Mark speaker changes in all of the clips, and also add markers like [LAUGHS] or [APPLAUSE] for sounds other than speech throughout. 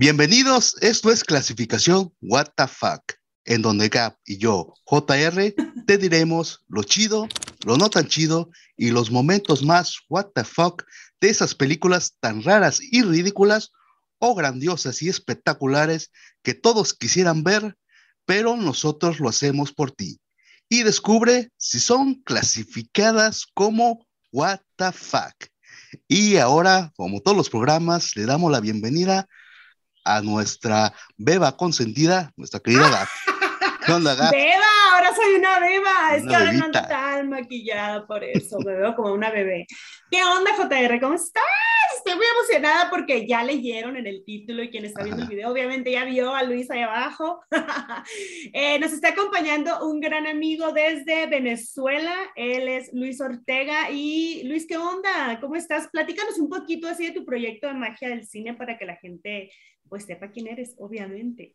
Speaker 1: Bienvenidos, esto es clasificación What the Fuck, en donde Gap y yo, JR, te diremos lo chido, lo no tan chido y los momentos más What the Fuck de esas películas tan raras y ridículas o grandiosas y espectaculares que todos quisieran ver, pero nosotros lo hacemos por ti. Y descubre si son clasificadas como What the Fuck. Y ahora, como todos los programas, le damos la bienvenida a nuestra beba consentida, nuestra querida Gap. [LAUGHS]
Speaker 2: ¿Qué onda, Gap? Beba, ahora soy una beba. es que ahora no tan maquillada por eso, me veo como una bebé. ¿Qué onda, JR? ¿Cómo estás? Estoy muy emocionada porque ya leyeron en el título y quien está viendo el video, obviamente ya vio a Luis ahí abajo. [LAUGHS] Eh, nos está acompañando un gran amigo desde Venezuela. Él es Luis Ortega. Y Luis, ¿qué onda? ¿Cómo estás? Platícanos un poquito así de tu proyecto de magia del cine para que la gente pues sepa quién eres, obviamente.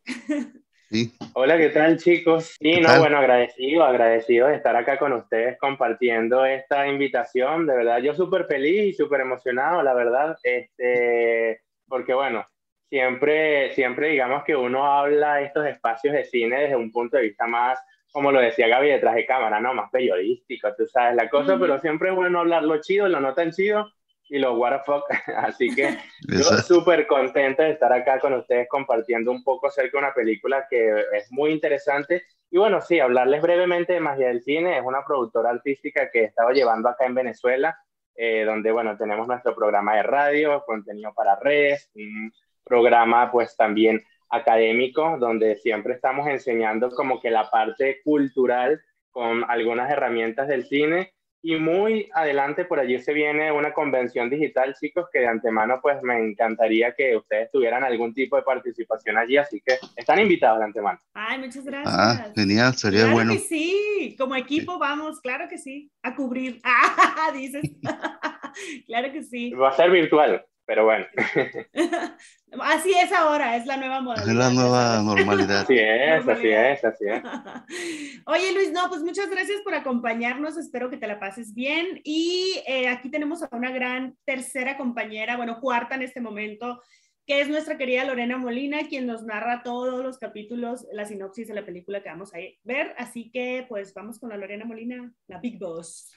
Speaker 3: Sí. Hola, ¿qué tal chicos? Sí, no, bueno, agradecido, agradecido de estar acá con ustedes compartiendo esta invitación. De verdad, yo súper feliz y súper emocionado, la verdad, este, porque bueno, siempre, siempre digamos que uno habla estos espacios de cine desde un punto de vista más, como lo decía Gaby, detrás de cámara, ¿no? Más periodístico, tú sabes la cosa, pero siempre es bueno hablar lo chido, lo no tan chido, y los what fuck. [LAUGHS] Así que yo súper contento de estar acá con ustedes compartiendo un poco acerca de una película que es muy interesante. Y bueno, sí, hablarles brevemente de Magia del Cine. Es una productora artística que he estado llevando acá en Venezuela, eh, donde, bueno, tenemos nuestro programa de radio, contenido para redes, un programa pues también académico, donde siempre estamos enseñando como que la parte cultural con algunas herramientas del cine y muy adelante por allí se viene una convención digital, chicos, que de antemano pues me encantaría que ustedes tuvieran algún tipo de participación allí, así que están invitados de antemano.
Speaker 2: Ay, muchas gracias.
Speaker 1: Ah, genial, sería bueno.
Speaker 2: Claro que sí, como equipo vamos, claro que sí, a cubrir. [LAUGHS] Ah, dices. [LAUGHS] [LAUGHS] claro que sí.
Speaker 3: Va a ser virtual pero bueno. [LAUGHS]
Speaker 2: así es ahora, es la nueva modalidad.
Speaker 1: Es la nueva [LAUGHS] normalidad.
Speaker 3: Así es, así es, así es. [LAUGHS]
Speaker 2: Oye Luis, no, pues muchas gracias por acompañarnos, espero que te la pases bien. Y eh, aquí tenemos a una gran tercera compañera, bueno, cuarta en este momento, que es nuestra querida Lorena Molina, quien nos narra todos los capítulos, la sinopsis de la película que vamos a ver. Así que pues vamos con la Lorena Molina, la Big Boss.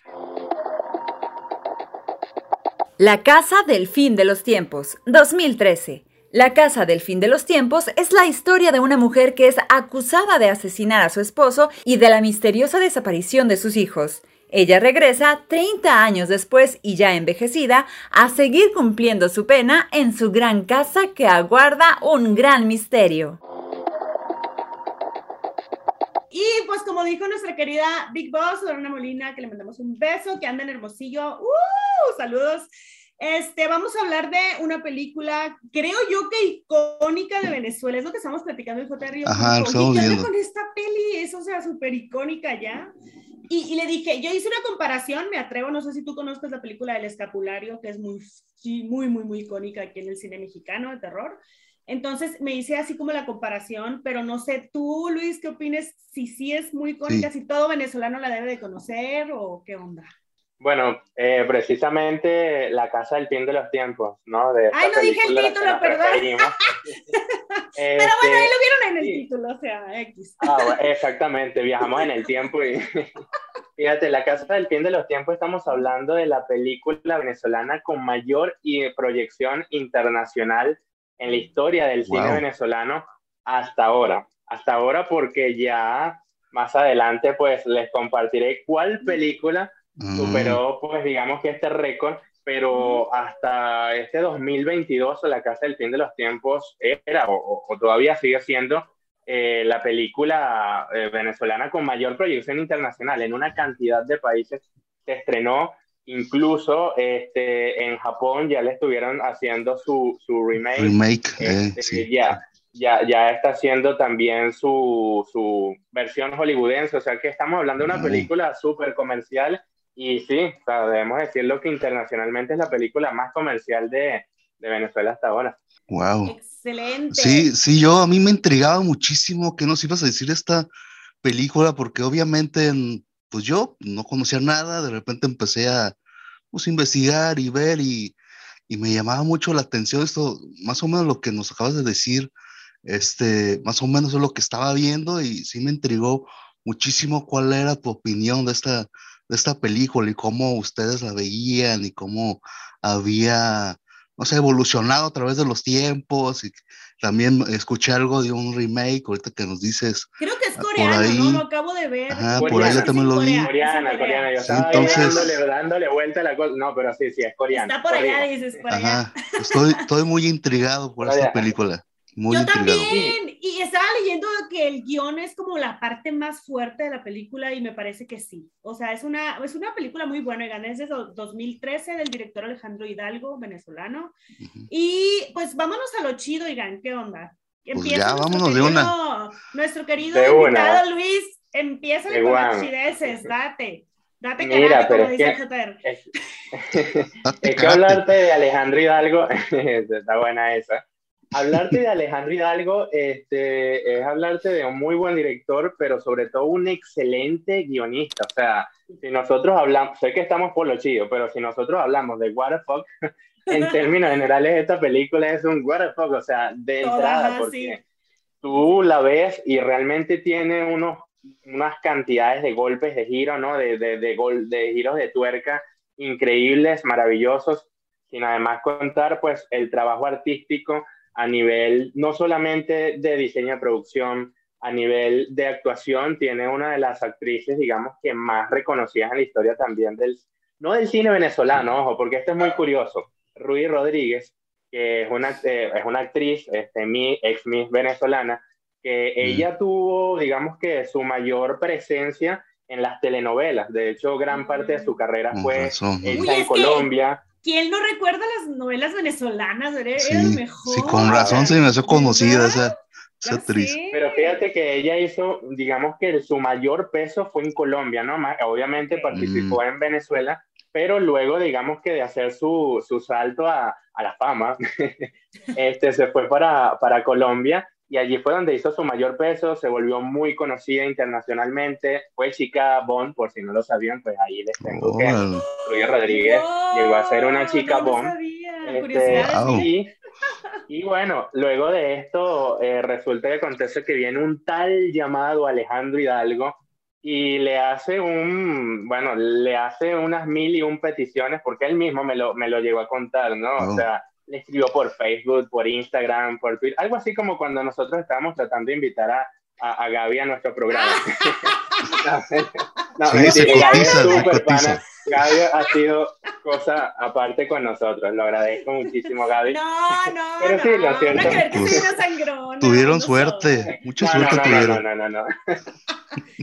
Speaker 4: La Casa del Fin de los Tiempos, 2013. La Casa del Fin de los Tiempos es la historia de una mujer que es acusada de asesinar a su esposo y de la misteriosa desaparición de sus hijos. Ella regresa 30 años después y ya envejecida a seguir cumpliendo su pena en su gran casa que aguarda un gran misterio.
Speaker 2: Y pues como dijo nuestra querida Big Boss, Lorena Molina, que le mandamos un beso, que anda en Hermosillo. ¡Uh! Saludos. Este, vamos a hablar de una película, creo yo que icónica de Venezuela, es lo que estamos platicando en JR.
Speaker 1: Ajá, estamos viendo.
Speaker 2: con esta peli? Es, o sea, súper icónica ya. Y, y, le dije, yo hice una comparación, me atrevo, no sé si tú conoces la película del escapulario, que es muy, muy, muy, muy icónica aquí en el cine mexicano de terror. Entonces me hice así como la comparación, pero no sé, tú, Luis, ¿qué opinas? Si sí es muy icónica, si todo venezolano la debe de conocer o qué onda.
Speaker 3: Bueno, eh, precisamente La Casa del Fin de los Tiempos, ¿no? De
Speaker 2: Ay, no dije el título, perdón. [LAUGHS] Pero bueno, ahí lo vieron en el título, o sea, X.
Speaker 3: Ah, exactamente, viajamos en el tiempo y... [LAUGHS] Fíjate, La Casa del Fin de los Tiempos, estamos hablando de la película venezolana con mayor proyección internacional en la historia del cine venezolano hasta ahora. Hasta ahora porque ya más adelante pues les compartiré cuál película mm. superó pues digamos que este récord, pero hasta este 2022 La Casa del Fin de los Tiempos era o, todavía sigue siendo eh, la película eh, venezolana con mayor proyección internacional en una cantidad de países. Se estrenó Incluso este, en Japón ya le estuvieron haciendo su, su remake.
Speaker 1: Remake, eh,
Speaker 3: este, ya, ya, ya está haciendo también su, su, versión hollywoodense. O sea que estamos hablando de una película súper comercial. Y sí, debemos decirlo que internacionalmente es la película más comercial de, de Venezuela hasta ahora.
Speaker 1: Wow.
Speaker 2: Excelente.
Speaker 1: Sí, sí, yo a mí me intrigaba muchísimo que nos ibas a decir esta película, porque obviamente en, pues yo no conocía nada, de repente empecé a pues, investigar y ver y, y me llamaba mucho la atención esto, más o menos lo que nos acabas de decir, este, más o menos es lo que estaba viendo y sí me intrigó muchísimo cuál era tu opinión de esta, de esta película y cómo ustedes la veían y cómo había, no sé, evolucionado a través de los tiempos y también escuché algo de un remake, ahorita que nos dices.
Speaker 2: Creo que es ah, coreano, ¿no? Lo acabo de ver.
Speaker 1: Ajá, por ahí también lo vi.
Speaker 3: Coreana, coreana. Yo estaba entonces... dándole, dándole, vuelta a la cosa. No, pero sí, sí, es coreano.
Speaker 2: Está por allá, dices, por allá.
Speaker 1: Ajá, estoy, estoy muy intrigado por esta película. Muy
Speaker 2: Yo
Speaker 1: intrigado.
Speaker 2: también, y estaba leyendo que el guion es como la parte más fuerte de la película y me parece que sí. O sea, es una, es una película muy buena, es de 2013 del director Alejandro Hidalgo, venezolano. Y pues vámonos a lo chido, Igan, ¿qué onda?
Speaker 1: Pues ya, vámonos de una.
Speaker 2: Nuestro querido invitado Luis, empieza con las chideces, date. Date Mira, pero es que,
Speaker 3: es, [LAUGHS] es que hablarte de Alejandro Hidalgo, [LAUGHS] está buena esa hablarte de Alejandro Hidalgo este, es hablarte de un muy buen director, pero sobre todo un excelente guionista. O sea, si nosotros hablamos, sé que estamos por lo chido, pero si nosotros hablamos de What the fuck, [LAUGHS] en términos generales esta película es un what the fuck, o sea, de entrada, porque tú la ves y realmente tiene unos, unas cantidades de golpes de giro, ¿no? De, de, de, gol, de giros de tuerca increíbles, maravillosos, sin además contar pues el trabajo artístico a nivel no solamente de diseño de producción, a nivel de actuación, tiene una de las actrices, digamos, que más reconocidas en la historia también del, no del cine venezolano, ojo, porque esto es muy curioso. Rudy Rodríguez, que es una, eh, es una actriz, este, mi, ex Miss venezolana, que mm. ella tuvo, digamos que su mayor presencia en las telenovelas. De hecho, gran parte de su carrera fue hecha en Colombia.
Speaker 2: ¿Quién no recuerda las novelas venezolanas? Era, sí, mejor.
Speaker 1: Sí, con razón se me hace conocida esa, actriz.
Speaker 3: Pero fíjate que ella hizo, digamos que su mayor peso fue en Colombia, ¿no? Obviamente participó mm. en Venezuela, pero luego, digamos que de hacer su, su salto a, a, la fama, [LAUGHS] este, se fue para, para Colombia y allí fue donde hizo su mayor peso, se volvió muy conocida internacionalmente, fue chica Bond, por si no lo sabían, pues ahí les tengo que Ruy Rodríguez llegó a ser una chica Bond. Este, y, y, bueno, luego de esto eh, resulta que acontece que viene un tal llamado Alejandro Hidalgo y le hace un, bueno, le hace unas mil y un peticiones porque él mismo me lo, me lo llegó a contar, ¿no? O sea, le escribió por Facebook, por Instagram, por Twitter, algo así como cuando nosotros estábamos tratando de invitar a, a, Gaby a nuestro programa. [LAUGHS] no, sí, Gaby ha sido cosa aparte con nosotros, lo agradezco muchísimo, Gaby.
Speaker 2: No, no,
Speaker 3: Pero sí, lo cierto.
Speaker 2: No,
Speaker 1: tuvieron suerte, mucha suerte
Speaker 3: no,
Speaker 1: tuvieron.
Speaker 3: No, no, no, no. [LAUGHS]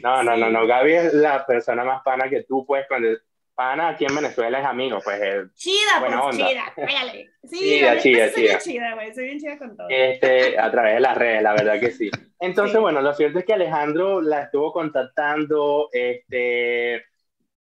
Speaker 3: No, no, no, no. Gaby es la persona más pana que tú puedes cuando pana aquí en Venezuela es amigo, pues. Eh,
Speaker 2: chida,
Speaker 3: buena
Speaker 2: pues,
Speaker 3: onda.
Speaker 2: chida, pégale. Sí, chida, chida, soy chida. chida, güey, soy bien chida con todo.
Speaker 3: Este, a través de las redes, la verdad que sí. Entonces, bueno, lo cierto es que Alejandro la estuvo contactando, este,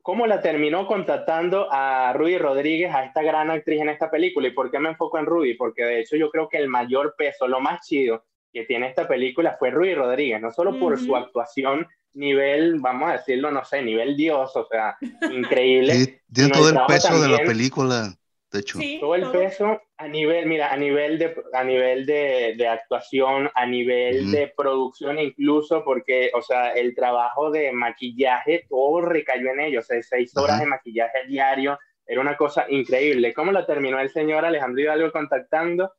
Speaker 3: ¿cómo la terminó contactando a Rudy Rodríguez, a esta gran actriz en esta película? ¿Y por qué me enfoco en Rudy? Porque de hecho yo creo que el mayor peso, lo más chido que tiene esta película fue Rudy Rodríguez, no solo por su actuación, nivel, vamos a decirlo, no sé, nivel Dios, o sea, [LAUGHS] increíble.
Speaker 1: Sí, tiene todo el, peso de la película, de hecho.
Speaker 3: todo el peso a nivel, mira, a nivel de, a nivel de, de actuación, a nivel de producción incluso, porque, o sea, el trabajo de maquillaje, todo recayó en ellos, o sea, seis horas de maquillaje diario, era una cosa increíble. ¿Cómo lo terminó el señor Alejandro Hidalgo contactando?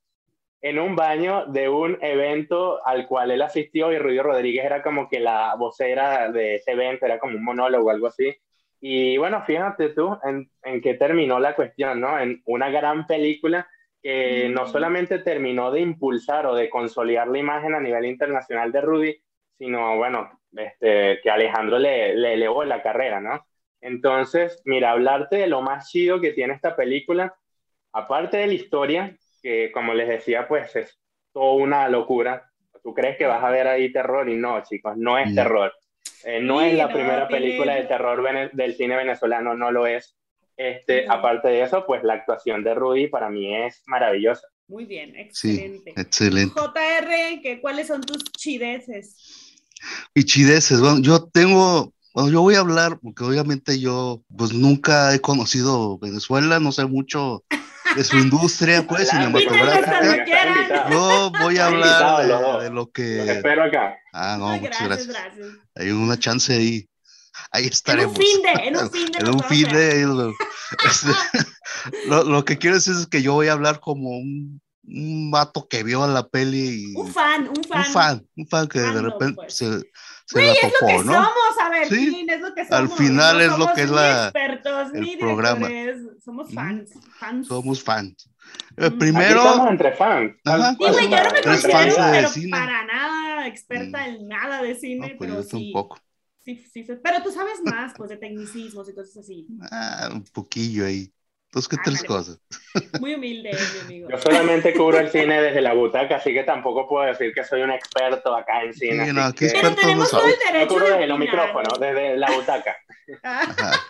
Speaker 3: En un baño de un evento al cual él asistió y Rudy Rodríguez era como que la vocera de ese evento, era como un monólogo o algo así. Y bueno, fíjate tú en, en qué terminó la cuestión, ¿no? En una gran película que no solamente terminó de impulsar o de consolidar la imagen a nivel internacional de Rudy, sino, bueno, este, que Alejandro le, le elevó la carrera, ¿no? Entonces, mira, hablarte de lo más chido que tiene esta película, aparte de la historia, que como les decía, pues es toda una locura. Tú crees que vas a ver ahí terror y no, chicos, no es terror. Eh, no es la primera película de terror del cine venezolano, no lo es. Este, Aparte de eso, pues la actuación de Rudy para mí es maravillosa.
Speaker 2: Muy bien, excelente.
Speaker 1: Sí, excelente.
Speaker 2: JR, ¿qué, ¿cuáles son tus chideces?
Speaker 1: Y chideces, bueno, yo tengo, bueno, yo voy a hablar, porque obviamente yo, pues nunca he conocido Venezuela, no sé mucho de su industria pues cinematográfica. Yo voy a hablar de, lo que...
Speaker 3: espero acá.
Speaker 1: Ah, no, muchas gracias. Hay una chance ahí. Ahí estaremos.
Speaker 2: En un fin de, en un [LAUGHS] fin de. en un fin de.
Speaker 1: Este, [LAUGHS] [LAUGHS] lo, lo, que quiero decir es que yo voy a hablar como un, un vato que vio la peli.
Speaker 2: Y, un fan, un fan.
Speaker 1: Un fan, un fan que de repente pues. se, se
Speaker 2: la topó, es lo que ¿no? somos, a ver, ¿Sí? es lo que somos.
Speaker 1: Al final
Speaker 2: no
Speaker 1: es lo que es la,
Speaker 2: expertos, el programa. Somos fans, fans.
Speaker 1: Somos fans. Eh, primero.
Speaker 3: Aquí estamos entre fans.
Speaker 2: Ajá, sí, güey, yo no me considero pero para nada experta mm. en nada de cine, no, pues pero sí. Un poco. Sí, sí, pero tú sabes más, pues, de tecnicismos y cosas así. [LAUGHS]
Speaker 1: Ah, un poquillo ahí. Dos que tres cosas.
Speaker 2: Muy humilde, mi amigo.
Speaker 3: Yo solamente cubro el cine desde la butaca, así que tampoco puedo decir que soy un experto acá en cine.
Speaker 1: Sí, no,
Speaker 2: aquí pero tenemos todo el derecho. Yo
Speaker 3: cubro desde los micrófonos, desde la butaca. [LAUGHS]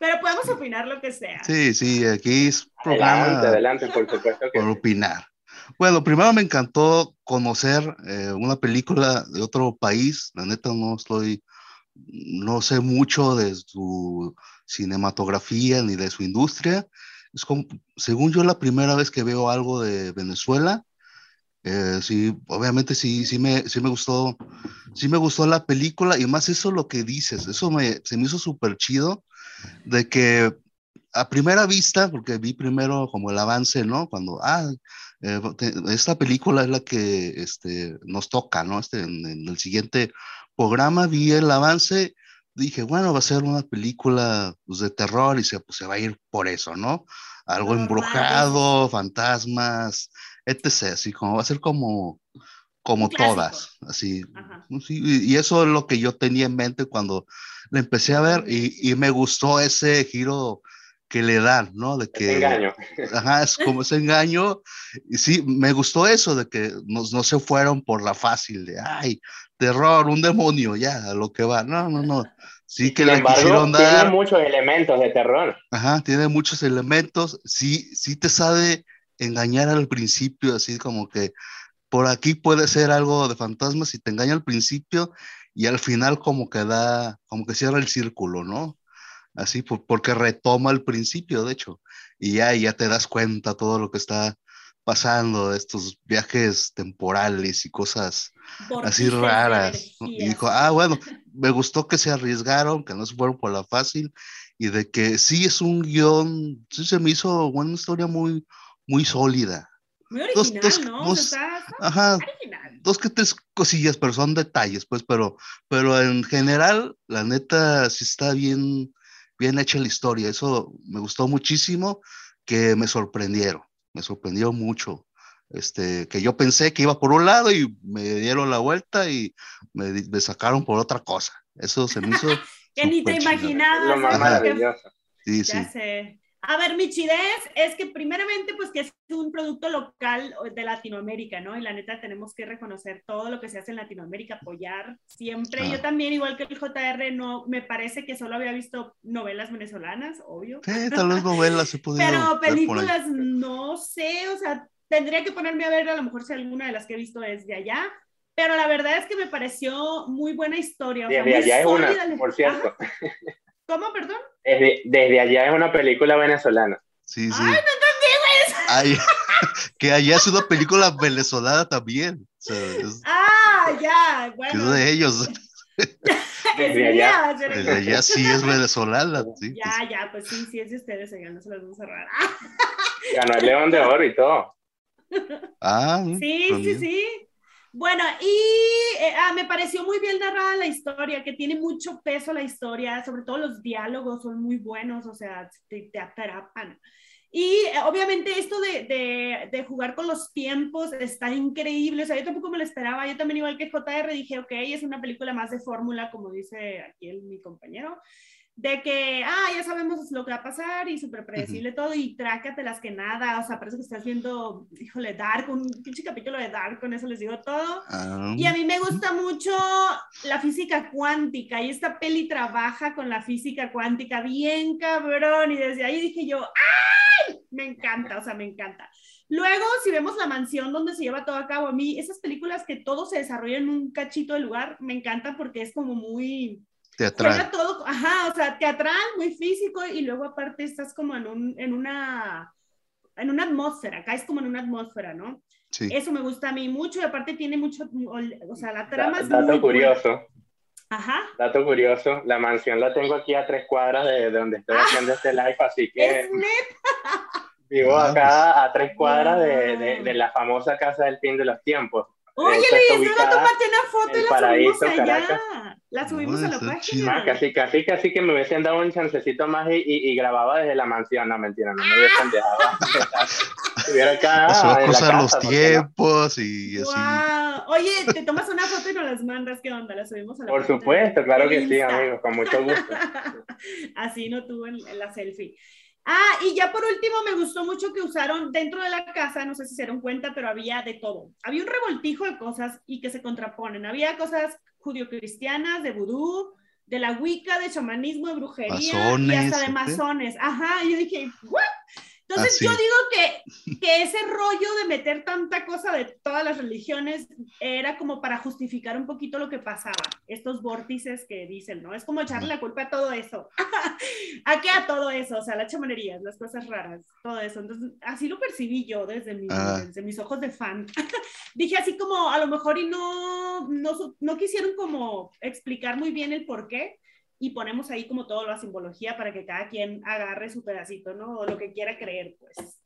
Speaker 2: pero podemos opinar lo que sea.
Speaker 1: Sí, sí, aquí es
Speaker 3: programa. Adelante, adelante, por supuesto que
Speaker 1: Por opinar. Bueno, primero me encantó conocer eh, una película de otro país. La neta no estoy, no sé mucho de su cinematografía ni de su industria. Es como, según yo, la primera vez que veo algo de Venezuela. Eh, sí, obviamente sí, sí me, sí me gustó, sí me gustó la película y más eso lo que dices, eso me, se me hizo súper chido de que a primera vista, porque vi primero como el avance, ¿no? Cuando, ah, eh, esta película es la que este, nos toca, ¿no? Este, en, en, el siguiente programa vi el avance dije, bueno, va a ser una película pues, de terror y se, pues, se va a ir por eso, ¿no? Algo embrujado, fantasmas, etc. Así como va a ser como, como todas, así. y, eso es lo que yo tenía en mente cuando la empecé a ver y, y me gustó ese giro que le dan, ¿no? De que,
Speaker 3: engaño.
Speaker 1: Ajá, es como ese engaño. Y sí, me gustó eso de que no, no se fueron por la fácil de, ay, terror, un demonio, ya, a lo que va. No, no, no. Sí que le quisieron dar.
Speaker 3: Tiene muchos elementos de terror.
Speaker 1: Ajá, tiene muchos elementos. Sí, sí te sabe engañar al principio, así como que por aquí puede ser algo de fantasmas y te engaña al principio y al final como que da, como que cierra el círculo, ¿no? Así porque retoma el principio, de hecho, y ya, ya te das cuenta todo lo que está pasando, estos viajes temporales y cosas así raras. Y dijo, ah, bueno, [LAUGHS] me gustó que se arriesgaron, que no se fueron por la fácil, y de que sí es un guion, sí se me hizo una historia muy, muy sólida.
Speaker 2: Muy original, ¿no? Dos,
Speaker 1: ajá, dos que tres cosillas, pero son detalles, pues, pero, pero en general, la neta sí está bien, bien hecha la historia. Eso me gustó muchísimo, que me sorprendieron, me sorprendió mucho. Este, que yo pensé que iba por un lado y me dieron la vuelta y me, sacaron por otra cosa. Eso se me hizo. [LAUGHS]
Speaker 2: que ni te imaginabas.
Speaker 3: Lo más maravilloso.
Speaker 1: Sí,
Speaker 2: ya Sé. A ver, mi chidez es que primeramente, pues que es un producto local de Latinoamérica, ¿no? Y la neta tenemos que reconocer todo lo que se hace en Latinoamérica, apoyar siempre. Yo también, igual que el JR, no, me parece que solo había visto novelas venezolanas, obvio.
Speaker 1: Sí, tal vez novelas se [LAUGHS] pudieron
Speaker 2: Pero películas, no sé, o sea, tendría que ponerme a ver a lo mejor si alguna de las que he visto es de allá. Pero la verdad es que me pareció muy buena historia.
Speaker 3: de allá es una, por cierto.
Speaker 2: ¿Cómo, perdón?
Speaker 3: Desde, allá es una película venezolana.
Speaker 1: Sí, sí.
Speaker 2: Ay, no entendí,
Speaker 1: güey. [LAUGHS] que allá es una película venezolana también.
Speaker 2: ah, ya, bueno.
Speaker 1: Es de ellos. [LAUGHS] [LAUGHS]
Speaker 3: desde allá.
Speaker 1: Desde allá sí es venezolana. Sí,
Speaker 2: ya, pues. ya, pues sí, sí es de ustedes, allá no se las vamos a cerrar.
Speaker 3: Ganó el León de Oro y todo.
Speaker 1: Ah,
Speaker 2: sí, sí, sí. Bueno, y eh, ah, me pareció muy bien narrada la historia, que tiene mucho peso la historia, sobre todo los diálogos son muy buenos, o sea, te, te atrapan. Y eh, obviamente esto de, de, de, jugar con los tiempos está increíble, o sea, yo tampoco me lo esperaba, yo también igual que JR dije, ok, es una película más de fórmula, como dice aquí el, mi compañero, de que, ah, ya sabemos lo que va a pasar y súper predecible todo y las que nada, o sea, parece que estás viendo, híjole, Dark, un pinche capítulo de Dark, con eso les digo todo. Ah. Y a mí me gusta mucho la física cuántica y esta peli trabaja con la física cuántica bien cabrón y desde ahí dije yo, ¡ay! Me encanta, o sea, me encanta. Luego, si vemos la mansión donde se lleva todo a cabo, a mí esas películas que todo se desarrolla en un cachito de lugar, me encantan porque es como muy
Speaker 1: Teatral.
Speaker 2: todo, ajá, o sea, teatral, muy físico, y luego aparte estás como en, un, en una en una atmósfera, acá es como en una atmósfera, ¿no? Sí. Eso me gusta a mí mucho y aparte tiene mucho, o sea, la trama es
Speaker 3: Dato curioso.
Speaker 2: Ajá.
Speaker 3: Dato curioso, la mansión la tengo aquí a tres cuadras de, donde estoy ah. haciendo este live, así que...
Speaker 2: Es neta.
Speaker 3: Vivo ah, acá a tres cuadras de, de, de, la famosa casa del fin de los tiempos.
Speaker 2: Oye, Luis, no tomaste una foto y la subimos allá. La subimos a la página.
Speaker 3: casi, casi, casi que me hubiesen dado un chancecito más y, y, grababa desde la mansión. No, mentira, no me hubiesen dejado. [LAUGHS] Estuviera acá.
Speaker 1: Cruzar los tiempos y así.
Speaker 2: Wow. Oye, te tomas una foto y nos las mandas. ¿Qué onda? La subimos a la
Speaker 3: Por supuesto, claro que sí, amigos, con mucho gusto. [LAUGHS]
Speaker 2: así no tuve la selfie. Ah, y ya por último me gustó mucho que usaron dentro de la casa, no sé si se dieron cuenta, pero había de todo. Había un revoltijo de cosas y que se contraponen. Había cosas judio-cristianas, de vudú, de la wicca, de chamanismo, de brujería y hasta de masones. Ajá, y yo dije, ¿what? Entonces yo digo que, que ese rollo de meter tanta cosa de todas las religiones era como para justificar un poquito lo que pasaba, estos vórtices que dicen, ¿no? Es como echarle la culpa a todo eso. [LAUGHS] ¿A qué a todo eso? O sea, las chamanerías, las cosas raras, todo eso. Entonces, así lo percibí yo desde, ah. desde mis ojos de fan. [LAUGHS] Dije así como, a lo mejor y no, no, no quisieron como explicar muy bien el por qué, y ponemos ahí como toda la simbología para que cada quien agarre su pedacito, ¿no? O lo que quiera creer, pues.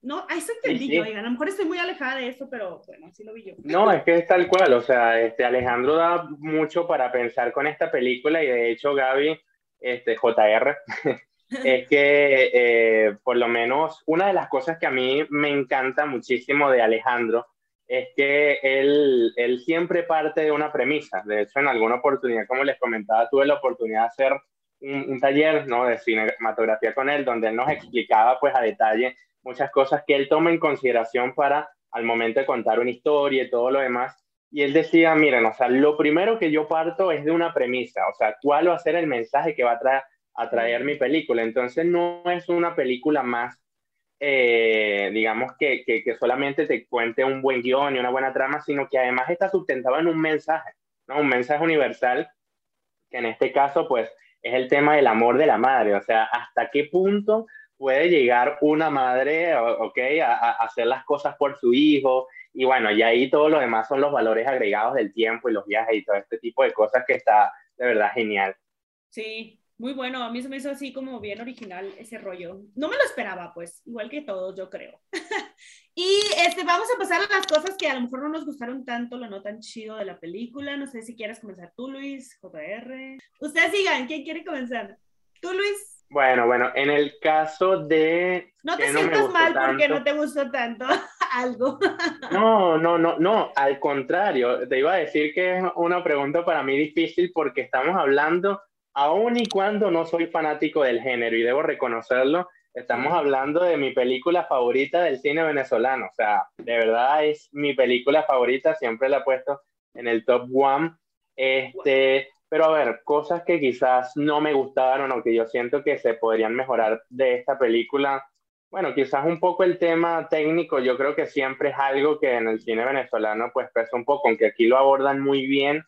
Speaker 2: No, a eso entendí yo, a lo mejor estoy muy alejada de eso, pero bueno, así lo vi yo.
Speaker 3: No, es que es tal cual, o sea, este, Alejandro da mucho para pensar con esta película y de hecho Gaby, este, JR, [LAUGHS] es que eh, por lo menos una de las cosas que a mí me encanta muchísimo de Alejandro es que él, él siempre parte de una premisa. De hecho, en alguna oportunidad, como les comentaba, tuve la oportunidad de hacer un, taller ¿no? de cinematografía con él, donde él nos explicaba pues a detalle muchas cosas que él toma en consideración para al momento de contar una historia y todo lo demás. Y él decía, miren, o sea, lo primero que yo parto es de una premisa, o sea, cuál va a ser el mensaje que va a traer, a traer mi película. Entonces no es una película más eh, digamos, que, que, solamente te cuente un buen guion y una buena trama, sino que además está sustentado en un mensaje, ¿no? Un mensaje universal, que en este caso, pues, es el tema del amor de la madre, o sea, hasta qué punto puede llegar una madre, ok, a, a hacer las cosas por su hijo, y bueno, y ahí todo lo demás son los valores agregados del tiempo y los viajes y todo este tipo de cosas que está de verdad genial.
Speaker 2: Sí, muy bueno, a mí se me hizo así como bien original ese rollo. No me lo esperaba, pues, igual que todos, yo creo. [LAUGHS] y este, vamos a pasar a las cosas que a lo mejor no nos gustaron tanto, lo no tan chido de la película. No sé si quieres comenzar tú, Luis, JR. Ustedes sigan, ¿quién quiere comenzar? ¿Tú, Luis?
Speaker 3: Bueno, bueno, en el caso de...
Speaker 2: No te sientas mal porque no te gustó tanto [LAUGHS] algo. [LAUGHS]
Speaker 3: no, no, no, no, al contrario, te iba a decir que es una pregunta para mí difícil porque estamos hablando aun y cuando no soy fanático del género y debo reconocerlo, estamos hablando de mi película favorita del cine venezolano. O sea, de verdad es mi película favorita, siempre la he puesto en el top one. Este, pero a ver, cosas que quizás no me gustaron o que yo siento que se podrían mejorar de esta película. Bueno, quizás un poco el tema técnico, yo creo que siempre es algo que en el cine venezolano pues pesa un poco, aunque aquí lo abordan muy bien,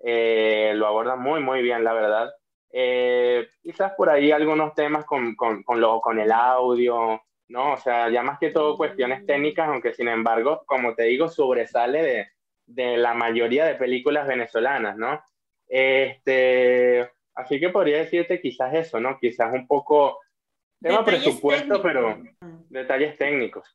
Speaker 3: eh, lo abordan muy, muy bien, la verdad. Eh, quizás por ahí algunos temas con, con, con, lo, con el audio, ¿no? O sea, ya más que todo cuestiones técnicas, aunque sin embargo, como te digo, sobresale de, de la mayoría de películas venezolanas, ¿no? Este, así que podría decirte quizás eso, ¿no? Quizás un poco tema presupuesto, pero detalles técnicos.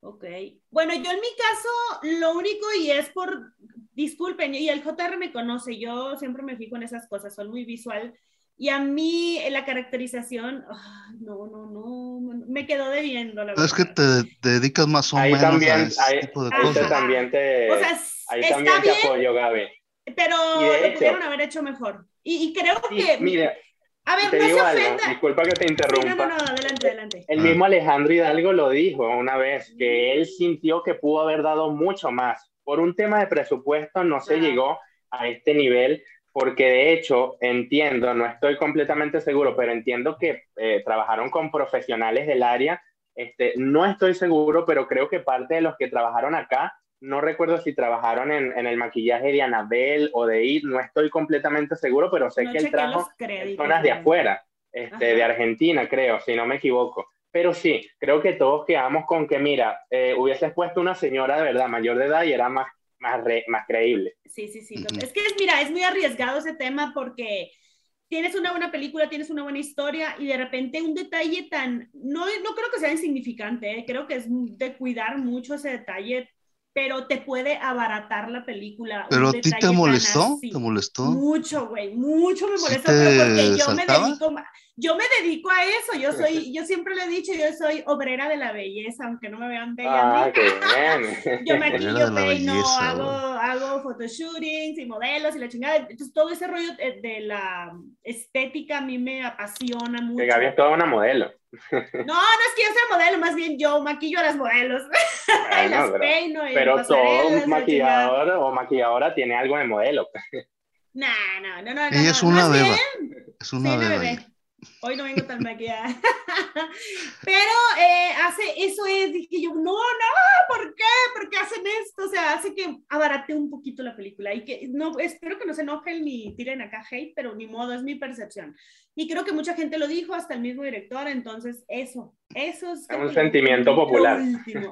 Speaker 2: Ok. Bueno, yo en mi caso, lo único y es por, disculpen, y el JR me conoce, yo siempre me fijo en esas cosas, soy muy visual. Y a mí la caracterización, no, no, no, me quedó debiendo, la verdad.
Speaker 1: Es que te, dedicas más o menos
Speaker 3: también, a ese tipo de cosas. También te, o sea, ahí también te apoyo, Gaby.
Speaker 2: Pero lo pudieron haber hecho mejor. Y, creo que...
Speaker 3: Mira,
Speaker 2: a ver, no se ofenda.
Speaker 3: disculpa que te interrumpa.
Speaker 2: no, no, no, adelante, adelante.
Speaker 3: El mismo Alejandro Hidalgo lo dijo una vez, que él sintió que pudo haber dado mucho más. Por un tema de presupuesto no se llegó a este nivel, porque de hecho entiendo, no estoy completamente seguro, pero entiendo que eh, trabajaron con profesionales del área. Este, no estoy seguro, pero creo que parte de los que trabajaron acá no recuerdo si trabajaron en, el maquillaje de Anabel o de It, no estoy completamente seguro, pero sé que él trajo personas de afuera, este, de Argentina, creo, si no me equivoco. Pero sí, creo que todos quedamos con que, mira, eh, hubieses puesto una señora de verdad mayor de edad y era más, más, más creíble.
Speaker 2: Sí, sí, sí. Es que, mira, es muy arriesgado ese tema porque tienes una buena película, tienes una buena historia y de repente un detalle tan, no, no creo que sea insignificante, ¿eh? creo que es de cuidar mucho ese detalle, pero te puede abaratar la película.
Speaker 1: ¿Pero a ti te molestó? ¿Te molestó?
Speaker 2: Mucho, güey, mucho me molesta, pero porque yo me dedico yo me dedico a eso, yo soy, yo siempre le he dicho, yo soy obrera de la belleza, aunque no me vean bella.
Speaker 3: Ah, qué bien. [LAUGHS]
Speaker 2: yo me maquillo, peino, hago, hago photoshootings y modelos y la chingada. Entonces todo ese rollo de, la estética a mí me apasiona mucho. Que
Speaker 3: Gaby es toda una modelo.
Speaker 2: No, no es que yo sea modelo, más bien yo maquillo a las modelos. [LAUGHS]
Speaker 3: y las pero, peino y Pero todo maquillador o maquilladora tiene algo de modelo.
Speaker 2: No, no, no, no.
Speaker 1: Ella es una beba. Es una beba.
Speaker 2: Hoy no vengo tan maquillada. [LAUGHS] Pero eh, hace, eso es, dije yo, no, no, ¿por qué? ¿Por qué hacen esto? O sea, hace que abarate un poquito la película y que no, espero que no se enojen ni tiren acá hate, pero ni modo, es mi percepción. Y creo que mucha gente lo dijo, hasta el mismo director, entonces eso, eso es...
Speaker 3: Un sentimiento popular.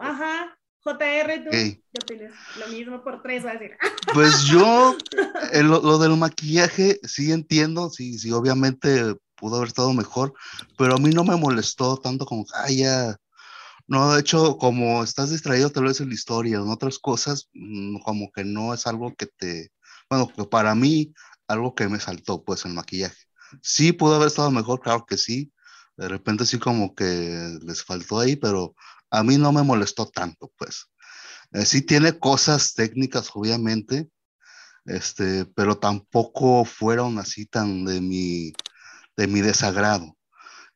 Speaker 2: Ajá. JR, tú tienes lo mismo por tres, a decir. [LAUGHS]
Speaker 1: Pues yo, lo, lo, del maquillaje, sí entiendo, sí, sí, obviamente pudo haber estado mejor, pero a mí no me molestó tanto como, ay, ya, no, de hecho, como estás distraído tal vez en la historia, en otras cosas, mm, como que no es algo que te, bueno, para mí, algo que me saltó, pues, el maquillaje. Sí, pudo haber estado mejor, claro que sí, de repente sí como que les faltó ahí, pero a mí no me molestó tanto, pues. Eh, sí tiene cosas técnicas, obviamente, este, pero tampoco fueron así tan de mi, de mi desagrado.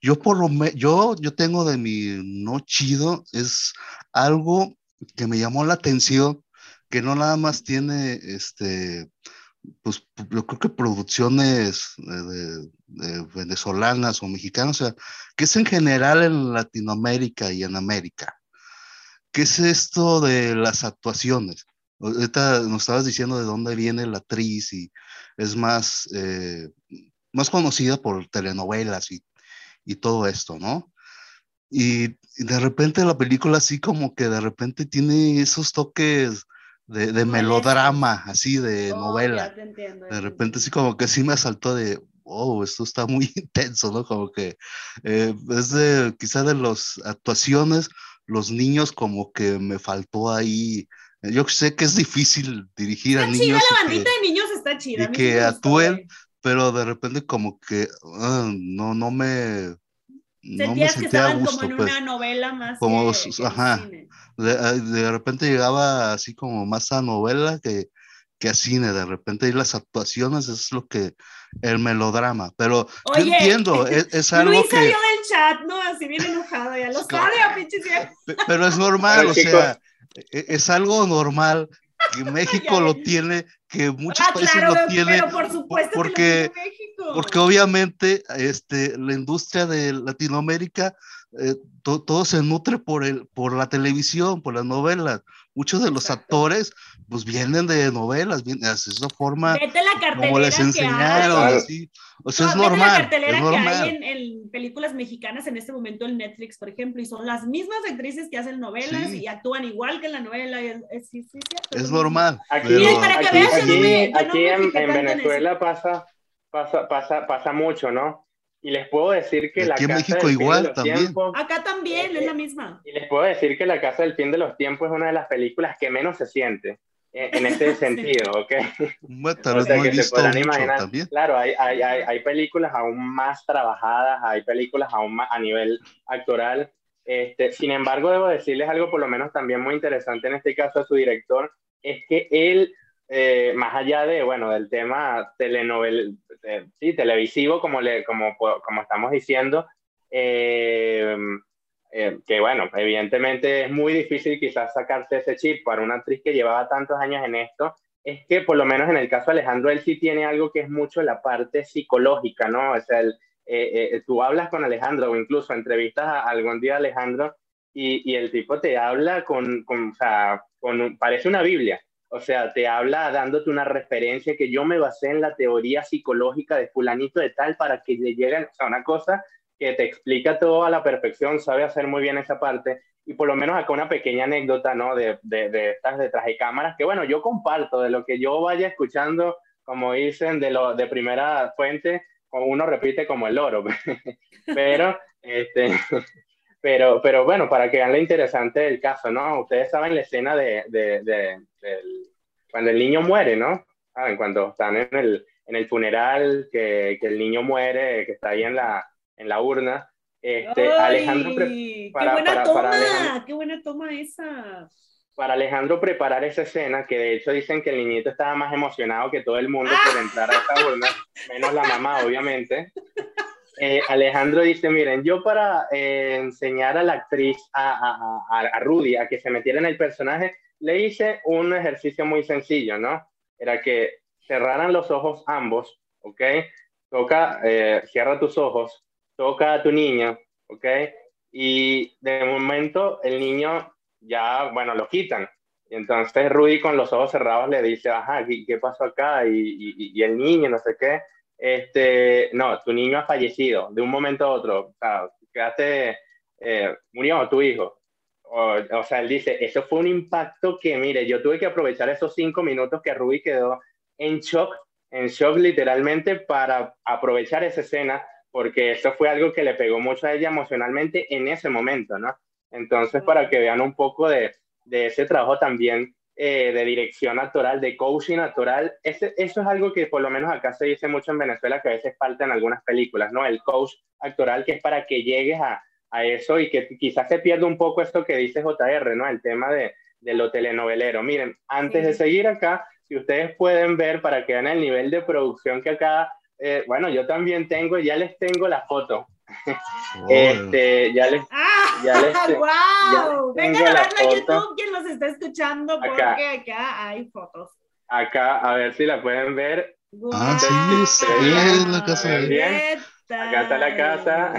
Speaker 1: Yo por lo yo, yo tengo de mi no chido, es algo que me llamó la atención, que no nada más tiene, este, pues yo creo que producciones de, venezolanas o mexicanas, o sea, que es en general en Latinoamérica y en América. ¿Qué es esto de las actuaciones? Ahorita nos estabas diciendo de dónde viene la actriz y es más, eh, más conocida por telenovelas y, y todo esto, ¿no? Y, de repente la película así como que de repente tiene esos toques de, de melodrama, así de oh, novela. de repente así como que sí me asaltó de, oh, esto está muy [LAUGHS] intenso, ¿no? Como que eh, es de quizá de las actuaciones, los niños como que me faltó ahí. Yo sé que es difícil dirigir a niños.
Speaker 2: Chida, la bandita de niños está chida.
Speaker 1: Y que actúen, pero de repente como que ah, no, no me...
Speaker 2: No me sentía que estaban como en pues. una novela más
Speaker 1: como, ajá, de, ah, de, repente llegaba así como más a novela que, que a cine, de repente y las actuaciones es lo que, el melodrama, pero yo entiendo, es, [LAUGHS] es algo
Speaker 2: Luis
Speaker 1: que...
Speaker 2: salió del chat, ¿no? Así bien enojado, ya lo [LAUGHS] sabe, pinche
Speaker 1: Pero es normal, o sea, e, es algo normal [LAUGHS] que México lo tiene, que muchos ah, países lo tienen.
Speaker 2: por supuesto
Speaker 1: porque, porque obviamente este, la industria de Latinoamérica, eh, todo se nutre por, el, por la televisión, por las novelas. Muchos de los actores, pues vienen de novelas, vienen, de esa forma como les enseñaron, así. O sea, es normal. La
Speaker 2: cartelera
Speaker 1: es normal.
Speaker 2: que hay en, en, películas mexicanas en este momento en Netflix, por ejemplo, y son las mismas actrices que hacen novelas y actúan igual que en la novela. Es, sí, sí,
Speaker 1: es normal.
Speaker 3: Aquí, aquí, aquí en, en Venezuela pasa, pasa, pasa, pasa mucho, ¿no? Y les puedo decir que la
Speaker 1: Casa México del igual,
Speaker 3: fin de los
Speaker 1: también.
Speaker 3: Tiempos,
Speaker 2: Acá también es la misma.
Speaker 3: Y les puedo decir que La Casa del Fin de los Tiempos es una de las películas que menos se siente en, este [LAUGHS] [LAUGHS] sentido, ¿ok?
Speaker 1: Bueno, tal vez no he visto mucho también.
Speaker 3: Claro, hay, hay, hay, hay, películas aún más trabajadas, hay películas aún más a nivel actoral. Este, sin embargo, debo decirles algo por lo menos también muy interesante en este caso a su director, es que él eh, más allá de, bueno, del tema telenovel, eh, sí, televisivo, como, le, como, como estamos diciendo, eh, que bueno, evidentemente es muy difícil quizás sacarse ese chip para una actriz que llevaba tantos años en esto, es que por lo menos en el caso de Alejandro, él sí tiene algo que es mucho la parte psicológica, ¿no? O sea, tú hablas con Alejandro o incluso entrevistas a algún día a Alejandro y, y el tipo te habla con, con o sea, con, parece una Biblia o sea, te habla dándote una referencia que yo me basé en la teoría psicológica de fulanito de tal para que le lleguen, o sea, una cosa que te explica todo a la perfección, sabe hacer muy bien esa parte. Y por lo menos acá una pequeña anécdota, ¿no? De, de, de estas detrás de cámaras, que bueno, yo comparto de lo que yo vaya escuchando, como dicen, de, lo, de primera fuente, uno repite como el oro. [LAUGHS] pero, este, pero, pero bueno, para que vean lo interesante del caso, ¿no? Ustedes saben la escena de, de, de cuando el niño muere, ¿no? ¿Saben? Cuando están en el, en el funeral, que, que, el niño muere, que está ahí en la, en la urna. Este, Alejandro
Speaker 2: para, qué buena toma, qué buena toma esa.
Speaker 3: Para Alejandro preparar esa escena, que de hecho dicen que el niñito estaba más emocionado que todo el mundo por ah. entrar a esa urna, menos la mamá, obviamente. [LAUGHS] Eh, Alejandro dice, miren, yo para eh, enseñar a la actriz, a, a, a, Rudy, a que se metiera en el personaje, le hice un ejercicio muy sencillo, ¿no? Era que cerraran los ojos ambos, ¿ok? Toca, eh, cierra tus ojos, toca a tu niño, ¿ok? Y de momento el niño ya, bueno, lo quitan. Y entonces Rudy con los ojos cerrados le dice, ajá, ¿qué, pasó acá? Y, y, el niño, no sé qué. Este, no, tu niño ha fallecido de un momento a otro. O sea, quedaste, eh, murió tu hijo. O, o, sea, él dice, eso fue un impacto que, mire, yo tuve que aprovechar esos cinco minutos que Rudy quedó en shock, en shock literalmente para aprovechar esa escena, porque eso fue algo que le pegó mucho a ella emocionalmente en ese momento, ¿no? Entonces, para que vean un poco de, de ese trabajo también eh, de dirección actoral, de coaching actoral, ese, eso es algo que por lo menos acá se dice mucho en Venezuela, que a veces falta en algunas películas, ¿no? El coach actoral, que es para que llegues a, a eso y que quizás se pierda un poco esto que dice JR, ¿no? El tema de, de lo telenovelero. Miren, antes de seguir acá, si ustedes pueden ver para que vean el nivel de producción que acá, eh, bueno, yo también tengo, ya les tengo la foto. [LAUGHS] este, ya les, [LAUGHS]
Speaker 2: ah, ya les, [LAUGHS] wow. Vengan a verla en YouTube quien nos está escuchando porque acá. hay fotos.
Speaker 3: Acá, a ver si la pueden ver.
Speaker 1: Ah, sí, sí, es la casa.
Speaker 3: Bien. Acá está la casa.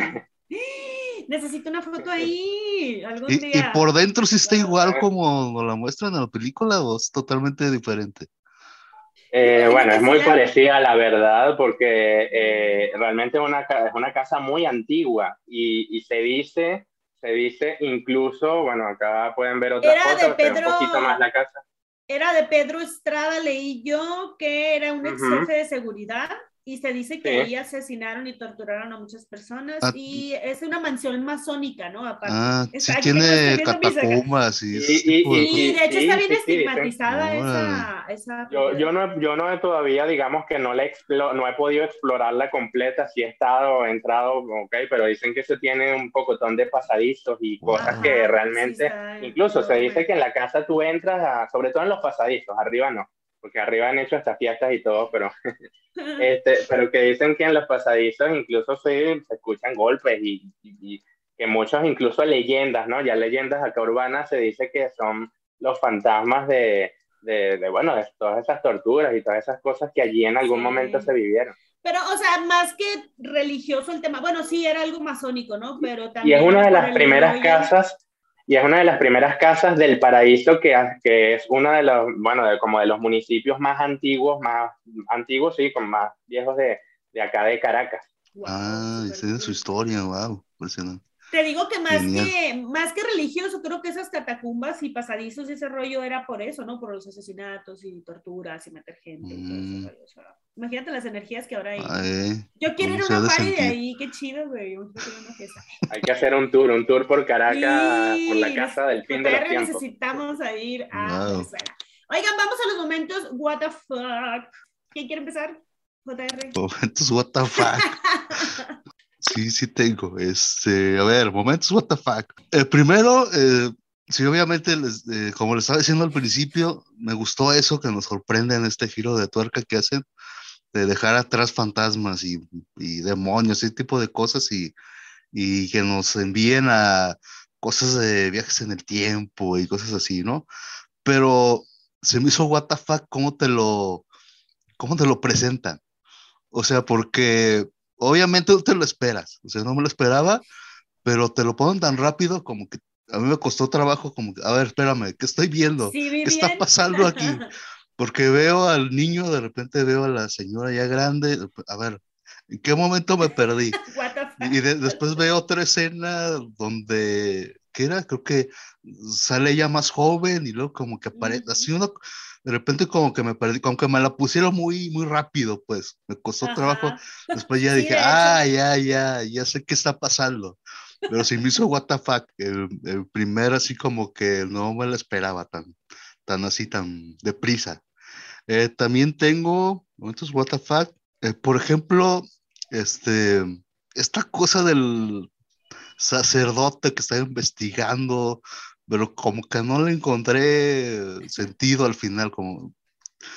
Speaker 3: [GASPS]
Speaker 2: Necesito una foto ahí. Algún
Speaker 1: y,
Speaker 2: día.
Speaker 1: y por dentro sí está igual como la muestran en la película o es totalmente diferente.
Speaker 3: Eh, bueno, es muy parecida a la verdad porque eh, realmente es una, es una casa muy antigua y, y, se dice, se dice incluso, bueno, acá pueden ver otra era foto, de Pedro, un poquito más la casa.
Speaker 2: Era de Pedro Estrada, leí yo, que era un ex jefe de seguridad y se dice que ahí asesinaron y torturaron a muchas personas ah, y es una mansión masónica, ¿no?
Speaker 1: Aparte. Ah, sí tiene catacumbas y,
Speaker 2: y, de hecho está bien estigmatizada esa, esa,
Speaker 3: Yo, yo, no, yo no he todavía, digamos que no, le no he podido explorarla completa, sí he estado, entrado, ok, pero dicen que se tiene un pocotón de pasadizos y cosas que realmente, incluso se dice que en la casa tú entras, sobre todo en los pasadizos, arriba no porque arriba han hecho hasta fiestas y todo, pero, [LAUGHS] [LAUGHS] este, pero que dicen que en los pasadizos incluso se, se escuchan golpes y, y, que muchos, incluso leyendas, ¿no? Ya leyendas acá urbanas se dice que son los fantasmas de, de, de, bueno, de todas esas torturas y todas esas cosas que allí en algún momento se vivieron.
Speaker 2: Pero, o sea, más que religioso el tema, bueno, sí, era algo masónico, ¿no? Pero también...
Speaker 3: Y es una de las primeras casas y es una de las primeras casas del paraíso que, que es uno de los, bueno, de, como de los municipios más antiguos, más antiguos, sí, con más viejos de, de acá de Caracas.
Speaker 1: ah, esa es su historia, wow, impresionante.
Speaker 2: Te digo que más, que más que religioso, creo que esas catacumbas y pasadizos y ese rollo era por eso, ¿no? Por los asesinatos y torturas y meter gente. Y todo ese mm. rollo, o sea, imagínate las energías que ahora hay. Yo quiero ir a una party de ahí, qué chido, güey.
Speaker 3: Hay que hacer un tour, un tour por Caracas, por la casa del fin de los tiempos.
Speaker 2: necesitamos ir a Venezuela. Oigan, vamos a los momentos what the fuck. ¿Quién quiere empezar? JR.
Speaker 1: Momentos what the fuck. [LAUGHS] Sí, sí tengo. Este, a ver, momentos, what the fuck. El primero, eh, sí, obviamente, eh, como les estaba diciendo al principio, me gustó eso que nos sorprende en este giro de tuerca que hacen, de dejar atrás fantasmas y, y demonios, ese tipo de cosas y, y que nos envíen a cosas de viajes en el tiempo y cosas así, ¿no? Pero se me hizo what the fuck cómo te lo, cómo te lo presentan. O sea, porque obviamente tú te lo esperas, o sea, no me lo esperaba, pero te lo ponen tan rápido como que a mí me costó trabajo, como, a ver, espérame, ¿qué estoy viendo? ¿Qué está pasando aquí? [LAUGHS] Porque veo al niño, de repente veo a la señora ya grande, a ver, ¿en qué momento me perdí? [LAUGHS] Y después veo otra escena donde, ¿qué era? Creo que sale ella más joven y luego como que aparece, así uno, de repente como que me perdí, como que me la pusieron muy, muy rápido, pues, me costó trabajo. Después ya [LAUGHS] dije, ah, ya, ya, ya sé qué está pasando. Pero si me hizo what the fuck, el, el primer así como que no me lo esperaba tan, tan así, tan deprisa. Eh, también tengo momentos what the fuck, eh, por ejemplo, este, esta cosa del sacerdote que está investigando, pero como que no le encontré sentido al final, como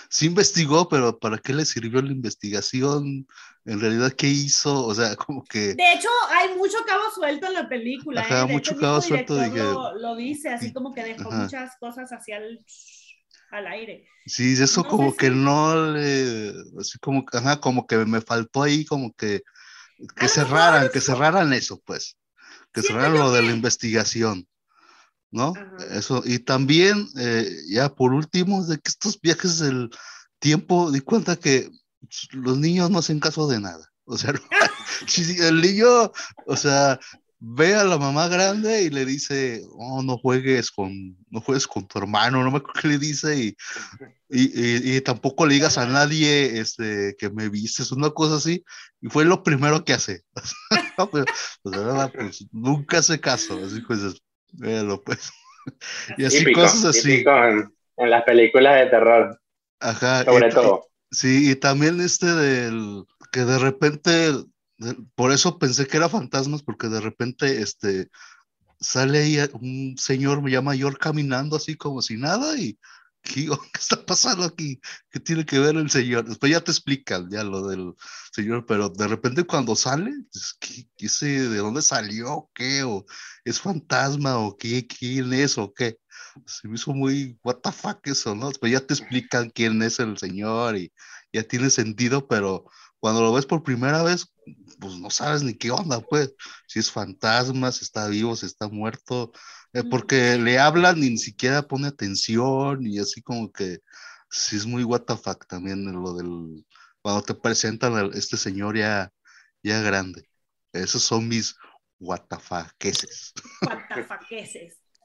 Speaker 1: sí investigó, pero ¿para qué le sirvió la investigación? En realidad, ¿qué hizo? O sea, como que...
Speaker 2: De hecho, hay mucho cabo suelto en la película.
Speaker 1: Ajá,
Speaker 2: ¿eh?
Speaker 1: mucho cabo suelto.
Speaker 2: lo, lo, dice, así como que dejó muchas cosas hacia el al aire.
Speaker 1: Sí, eso como que no le, así como, ajá, como que me faltó ahí como que, que cerraran, que cerraran eso, pues, que cerraran lo de la investigación, ¿no? Eso, y también, eh, ya por último, de que estos viajes del tiempo, di cuenta que los niños no hacen caso de nada. O sea, [LAUGHS] [LAUGHS] el niño, o sea, ve a la mamá grande y le dice, oh, no juegues con, no juegues con tu hermano, no me acuerdo qué le dice, y, y, y, tampoco le digas a nadie este, que me vistes, una cosa así, y fue lo primero que hace. [LAUGHS] pues, pues, nunca hace caso, así pues, véalo pues. [LAUGHS]
Speaker 3: Y así cosas así. En, en, las películas de terror.
Speaker 1: Ajá.
Speaker 3: Sobre todo.
Speaker 1: Sí, y también este del que de repente por eso pensé que era fantasmas, porque de repente este, sale ahí un señor ya mayor caminando así como si nada y ¿qué, está pasando aquí? ¿Qué tiene que ver el señor? Después ya te explican ya lo del señor, pero de repente cuando sale, ¿qué, qué sé, ¿de dónde salió? ¿Qué? ¿O es fantasma? ¿O qué? ¿Quién es? ¿O qué? Se me hizo muy, what the fuck eso, ¿no? Después ya te explican quién es el señor y ya tiene sentido, pero cuando lo ves por primera vez, pues no sabes ni qué onda, pues, si es fantasma, si está vivo, si está muerto, eh, porque le hablan y ni siquiera pone atención y así como que sí es muy what the fuck también lo del, cuando te presentan a este señor ya, ya grande. Esos son mis what the fuck
Speaker 2: What the fuck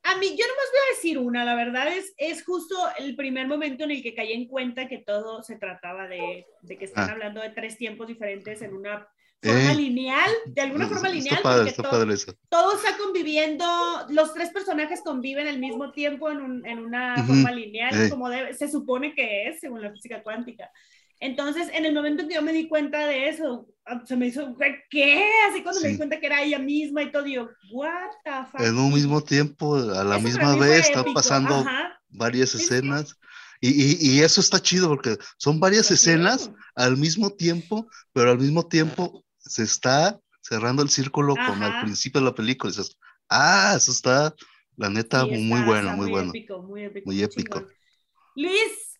Speaker 2: A mí, yo nomás voy a decir una, la verdad es, es justo el primer momento en el que caí en cuenta que todo se trataba de, de que están ah. hablando de tres tiempos diferentes en una forma eh, lineal, de alguna forma lineal, porque todo, está conviviendo, los tres personajes conviven al mismo tiempo en, en una forma lineal, como se supone que es, según la física cuántica. Entonces, en el momento que yo me di cuenta de eso, ah, se me hizo, ¿qué? Así cuando me di cuenta que era ella misma y todo, digo, what the fuck?
Speaker 1: En un mismo tiempo, a la misma vez, están pasando varias escenas. Y, y, eso está chido porque son varias escenas al mismo tiempo, pero al mismo tiempo se está cerrando el círculo con al principio de la película. dices, ah, eso está, la neta, muy bueno, muy, bueno.
Speaker 2: muy épico. Muy épico. Luis,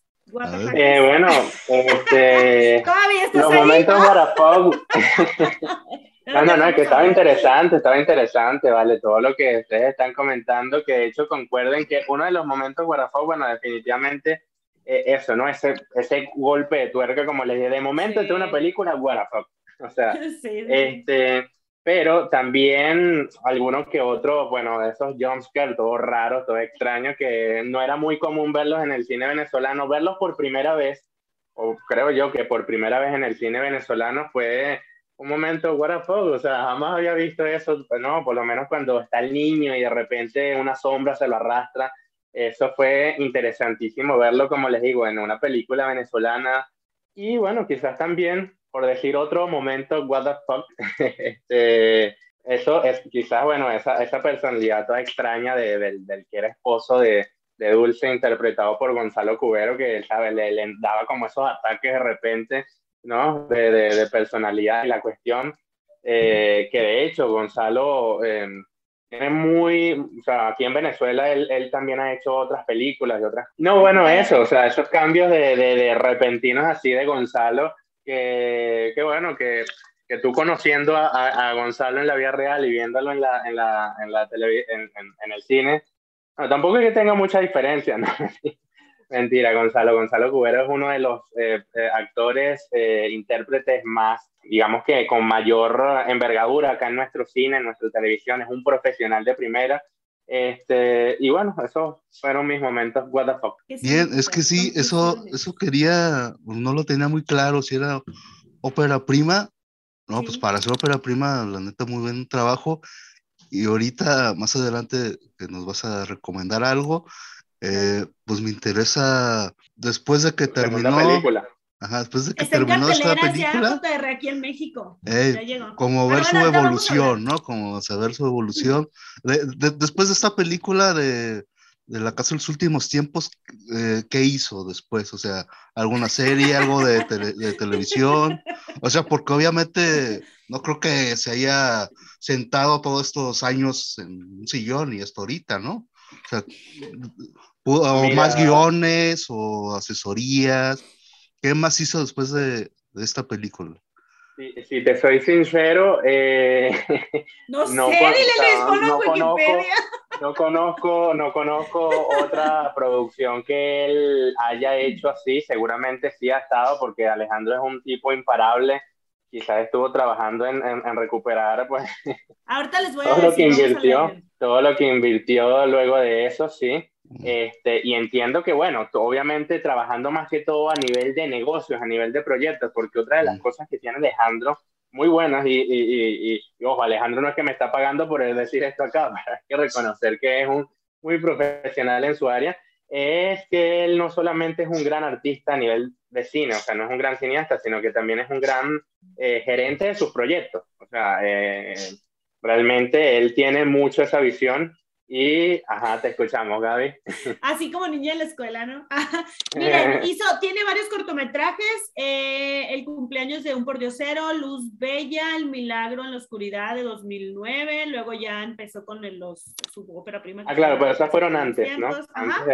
Speaker 3: eh, bueno, este, [LAUGHS] los momentos para [LAUGHS] no, no, no, que estaba interesante, estaba interesante, vale, todo lo que ustedes están comentando, que de hecho concuerden que uno de los momentos Guarafog, bueno, definitivamente eh, eso, ¿no? Ese, ese golpe de tuerca, como les dije, de momento sí. una película Guarafog. O sea, [LAUGHS] este, pero también algunos que otros, bueno, de esos jumpscares, todo raros, todo extraños, que no era muy común verlos en el cine venezolano. Verlos por primera vez, o creo yo que por primera vez en el cine venezolano fue un momento what o sea, jamás había visto eso, no, por lo menos cuando está el niño y de repente una sombra se lo arrastra. Eso fue interesantísimo verlo, como les digo, en una película venezolana. Y bueno, quizás también por decir otro momento, what the fuck, [LAUGHS] este, eso es quizás, bueno, esa, esa personalidad toda extraña de, del que era esposo de, de, Dulce, interpretado por Gonzalo Cubero, que, ¿sabe? Le, le, daba como esos ataques de repente, ¿no? De, de personalidad y la cuestión, eh, que de hecho Gonzalo eh, tiene muy, o sea, aquí en Venezuela él, él, también ha hecho otras películas y otras... No, bueno, eso, o sea, esos cambios de, de, de repentinos así de Gonzalo que, bueno, que, que, tú conociendo a, a, Gonzalo en la vida real y viéndolo en, la, en, la, en, la en, en, el cine, tampoco es que tenga mucha diferencia, [LAUGHS] ¿no? Mentira, Gonzalo. Gonzalo Cubero es uno de los eh, eh, actores, eh, intérpretes más, digamos que con mayor envergadura acá en nuestro cine, en nuestra televisión. Es un profesional de primera. Este, y bueno, esos fueron mis momentos, what the fuck.
Speaker 1: Bien, es que sí, eso, eso quería, no lo tenía muy claro si era ópera prima. No, pues para hacer ópera prima, la neta, muy buen trabajo. Y ahorita, más adelante, que nos vas a recomendar algo, eh, pues me interesa, después de que terminó...
Speaker 3: película.
Speaker 1: Ajá, después de que terminó esta película.
Speaker 2: Ya, aquí en México.
Speaker 1: como ver su evolución, ¿no? Como saber su evolución. después de esta película de, de La Casa de los Últimos Tiempos, eh, ¿qué hizo después? O sea, ¿alguna serie, algo de, de, televisión? O sea, porque obviamente no creo que se haya sentado todos estos años en un sillón y esto ahorita, ¿no? O sea, o más guiones o asesorías. ¿Qué más hizo después de, esta película?
Speaker 3: Si, te soy sincero, eh, [LAUGHS]
Speaker 2: no, sé, dile, no, Wikipedia.
Speaker 3: no conozco, no conozco otra [LAUGHS] producción que él haya hecho así. Seguramente sí ha estado, porque Alejandro es un tipo imparable. Quizás estuvo trabajando en, en, recuperar, pues.
Speaker 2: Ahorita les voy a
Speaker 3: todo lo que invirtió, todo lo que invirtió luego de eso, sí. Este, y entiendo que, bueno, obviamente trabajando más que todo a nivel de negocios, a nivel de proyectos, porque otra de las cosas que tiene Alejandro, muy buenas, y, y, y, ojo, Alejandro no es que me está pagando por decir esto acá, [LAUGHS] hay que reconocer que es un muy profesional en su área, es que él no solamente es un gran artista a nivel de cine, o sea, no es un gran cineasta, sino que también es un gran eh, gerente de sus proyectos. O sea, eh, realmente él tiene mucho esa visión y, ajá, te escuchamos, Gaby. [LAUGHS]
Speaker 2: Así como niña en la escuela, ¿no? [LAUGHS] Miren, hizo, tiene varios cortometrajes, eh, El cumpleaños de un pordiosero, Luz Bella, El milagro en la oscuridad de 2009, luego ya empezó con los, su ópera prima.
Speaker 3: Ah, claro, pero esas fueron antes, ¿no?
Speaker 2: Ajá.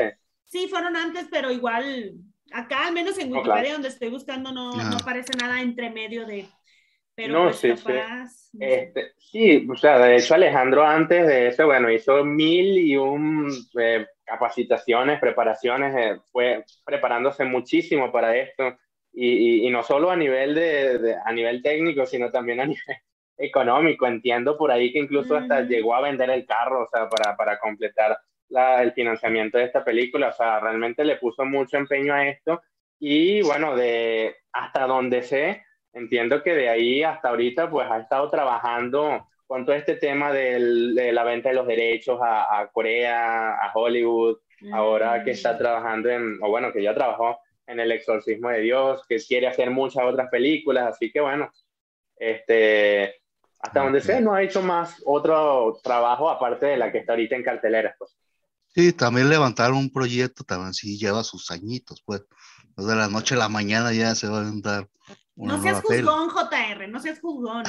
Speaker 2: Sí, fueron antes, pero igual, acá al menos en Wikipedia, donde estoy buscando, no, no aparece nada entre medio de pero no, sí, sí.
Speaker 3: Este, sí, o sea, de hecho Alejandro antes de eso, bueno, hizo mil y un eh, capacitaciones, preparaciones, eh, fue preparándose muchísimo para esto. Y, y, no solo a nivel de, a nivel técnico, sino también a [LAUGHS] nivel económico. Entiendo por ahí que incluso hasta llegó a vender el carro, o sea, para, para completar la, el financiamiento de esta película, o sea, realmente le puso mucho empeño a esto. Y bueno, de hasta donde sé, entiendo que de ahí hasta ahorita pues ha estado trabajando con todo este tema del, de la venta de los derechos a, a Corea, a Hollywood, ahora que está mm. trabajando en, o bueno, que ya trabajó en El Exorcismo de Dios, que quiere hacer muchas otras películas, así que bueno, este, hasta donde sé, no ha hecho más otro trabajo aparte de la que está ahorita en cartelera. Pues.
Speaker 1: Sí, también levantar un proyecto también sí lleva sus añitos, pues. De la noche a la mañana ya se va a levantar
Speaker 2: no seas juzgón, JR, no seas juzgón.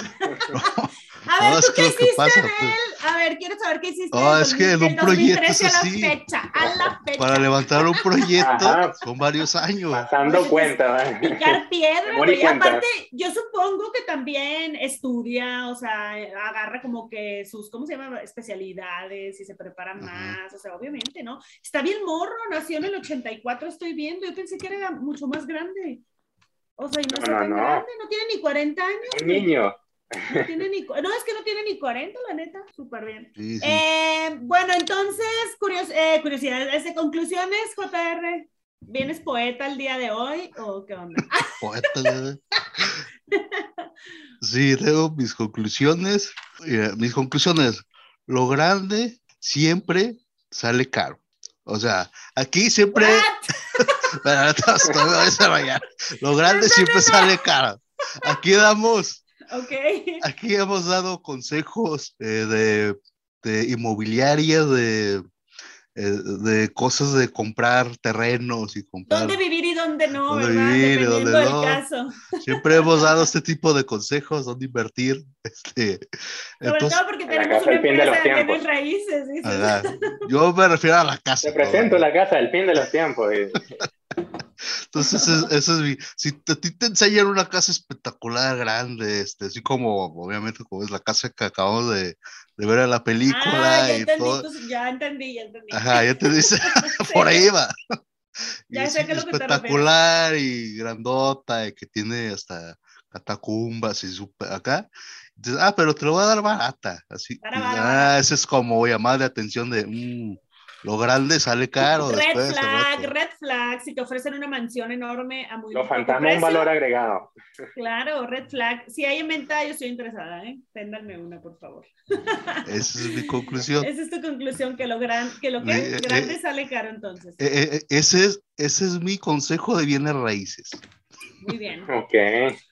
Speaker 2: a ver, ¿tú qué hiciste de él? Pues. A ver, quiero saber qué hiciste.
Speaker 1: No, es que en un proyecto es así. A la fecha, a la fecha. Para levantar un proyecto son varios años.
Speaker 3: Pasando cuenta,
Speaker 2: ¿verdad? Picar piedra, y aparte, yo supongo que también estudia, o sea, agarra como que sus, ¿cómo se llama? Especialidades y se prepara más, o sea, obviamente, ¿no? Está bien morro, nació en el 84, estoy viendo, yo pensé que era mucho más grande. O sea, y no, no, no, grande, no tiene ni 40 años.
Speaker 3: Un niño.
Speaker 2: No, tiene ni, no, es que no tiene ni 40, la neta, súper bien. Eh, bueno, entonces, curios, eh, curiosidades, este, conclusiones, JR. ¿Vienes poeta el día de hoy o qué onda? [LAUGHS] Poeta el
Speaker 1: Sí, tengo mis conclusiones. mis conclusiones, lo grande siempre sale caro. O sea, aquí siempre. [LAUGHS] Lo grande siempre sale caro. Aquí damos.
Speaker 2: Okay.
Speaker 1: Aquí hemos dado consejos eh, de, de inmobiliaria, de eh, de cosas de comprar terrenos y comprar.
Speaker 2: ¿Dónde vivir y dónde no? ¿verdad? Vivir Dependiendo dónde no. caso.
Speaker 1: Siempre hemos dado este tipo de consejos, dónde invertir. Este,
Speaker 2: Sobre entonces, todo porque tenemos una empresa de, raíces.
Speaker 1: Yo me refiero a la casa.
Speaker 3: Te presento la casa del fin de los tiempos. [LAUGHS]
Speaker 1: Entonces, eso es mi. Si a ti te enseñan una casa espectacular, grande, este, así como, obviamente, como es la casa que acabamos de, de ver en la película
Speaker 2: ah,
Speaker 1: y todo.
Speaker 2: ya entendí, ya entendí.
Speaker 1: Ajá, ya te dice, [LAUGHS] [LAUGHS] por ahí va. [LAUGHS] Ya sé que espectacular y grandota y que tiene hasta catacumbas y super, acá. ah, pero te lo voy a dar barata. Así. ah, ese es como llamada de atención de, mm, lo grande sale caro.
Speaker 2: Red flag, red flag. Si te ofrecen una mansión enorme a muy
Speaker 3: Los fantasmas un valor agregado.
Speaker 2: Claro, red flag. Si hay en venta, yo estoy interesada, ¿eh? Téndanme una, por favor. [LAUGHS]
Speaker 1: Esa es mi conclusión.
Speaker 2: Esa es tu conclusión, que lo, gran, que lo que eh, grande eh, sale caro entonces.
Speaker 1: Eh, ese, es, ese es mi consejo de bienes raíces.
Speaker 2: Muy bien.
Speaker 3: Ok.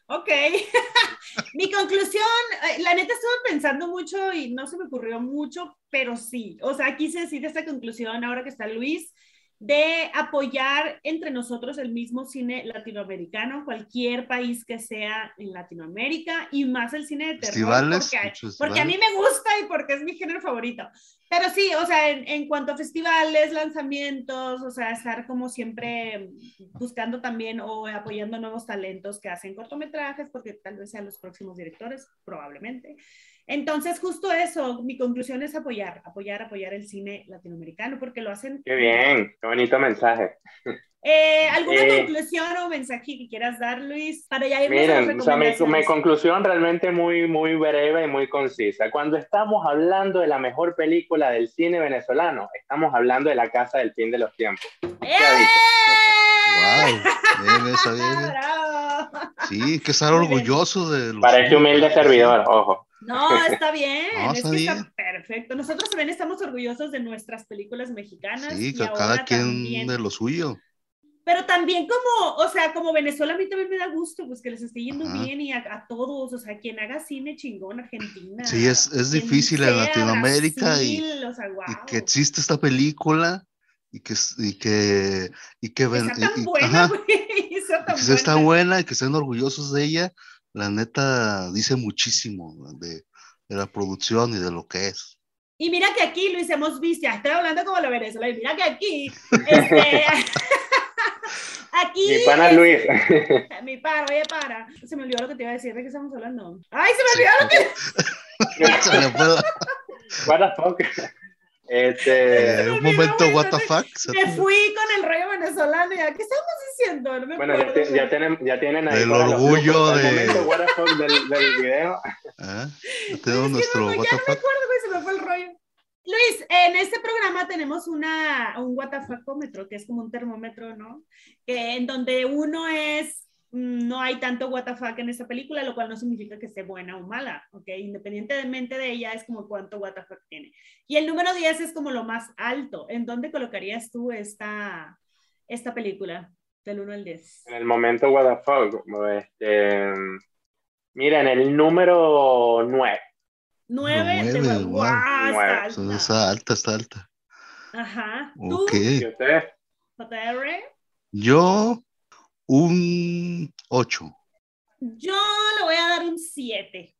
Speaker 2: Ok. [LAUGHS] Mi conclusión, eh, la neta estuve pensando mucho y no se me ocurrió mucho, pero sí. O sea, quise decir esta conclusión ahora que está Luis de apoyar entre nosotros el mismo cine latinoamericano, cualquier país que sea en Latinoamérica y más el cine de terror, porque, porque, a mí me gusta y porque es mi género favorito. Pero sí, o sea, en, en, cuanto a festivales, lanzamientos, o sea, estar como siempre buscando también o apoyando nuevos talentos que hacen cortometrajes, porque tal vez sean los próximos directores, probablemente. Entonces, justo eso, mi conclusión es apoyar, apoyar, apoyar el cine latinoamericano, porque lo hacen.
Speaker 3: Qué bien, qué bonito mensaje. [LAUGHS]
Speaker 2: Eh, ¿Alguna eh, conclusión o mensaje que quieras dar, Luis? Para ya
Speaker 3: Miren, o sea, mi, mi, conclusión realmente muy, muy breve y muy concisa. Cuando estamos hablando de la mejor película del cine venezolano, estamos hablando de La Casa del Fin de los Tiempos. ¡Eh!
Speaker 1: ¡Wow! Bien, eso, bien. Sí, que estar orgulloso de
Speaker 3: este humilde servidor, ojo.
Speaker 2: No, [LAUGHS] está bien, es que está perfecto. Nosotros también estamos orgullosos de nuestras películas mexicanas.
Speaker 1: Sí, que cada quien de lo suyo.
Speaker 2: Pero también como, o sea, como Venezuela a mí también me da gusto, pues que les esté yendo bien y a, todos, o sea, quien haga cine chingón, Argentina.
Speaker 1: Sí, es, es difícil en Latinoamérica y, que existe esta película y que, y que, y que,
Speaker 2: ven, está tan buena, [LAUGHS]
Speaker 1: que sea buena y que estén orgullosos de ella la neta dice muchísimo de, la producción y de lo que es.
Speaker 2: Y mira que aquí, Luis, hemos visto, ya estoy hablando como lo Venezuela, y mira que aquí, [LAUGHS] este, [LAUGHS] aquí.
Speaker 3: Mi pana Luis. [LAUGHS]
Speaker 2: Mi pana, oye, para. Se me olvidó lo que te iba a decir, ¿de qué estamos hablando? ¡Ay, se me olvidó lo que. se me
Speaker 3: fue. What the fuck? Este, [LAUGHS]
Speaker 1: un momento, what the fuck.
Speaker 2: Me fui con el rollo venezolano y ¿qué estamos diciendo? No me
Speaker 3: bueno, ya, tienen, ya tienen ahí
Speaker 1: el orgullo de.
Speaker 3: El momento, what the fuck del, del video. [LAUGHS]
Speaker 1: ¿Ah? Tenemos nuestro
Speaker 2: what the fuck. Ya me acuerdo, se me fue el rollo. Luis, en este programa tenemos una, un fuckómetro, que es como un termómetro, ¿no? Que, en donde uno es no hay tanto WTF en esta película, lo cual no significa que esté buena o mala, ¿ok? Independientemente de ella, es como cuánto WTF tiene. Y el número 10 es como lo más alto. ¿En dónde colocarías tú esta, esta película, del 1 al 10?
Speaker 3: En el momento WTF, este, mira, en el número 9.
Speaker 2: 9, 9 de wow, Está, alta.
Speaker 1: está alta, está alta.
Speaker 2: Ajá.
Speaker 1: ¿Tú?
Speaker 3: ¿Y usted?
Speaker 2: JR?
Speaker 1: Yo un 8.
Speaker 2: Yo le voy a dar un 7.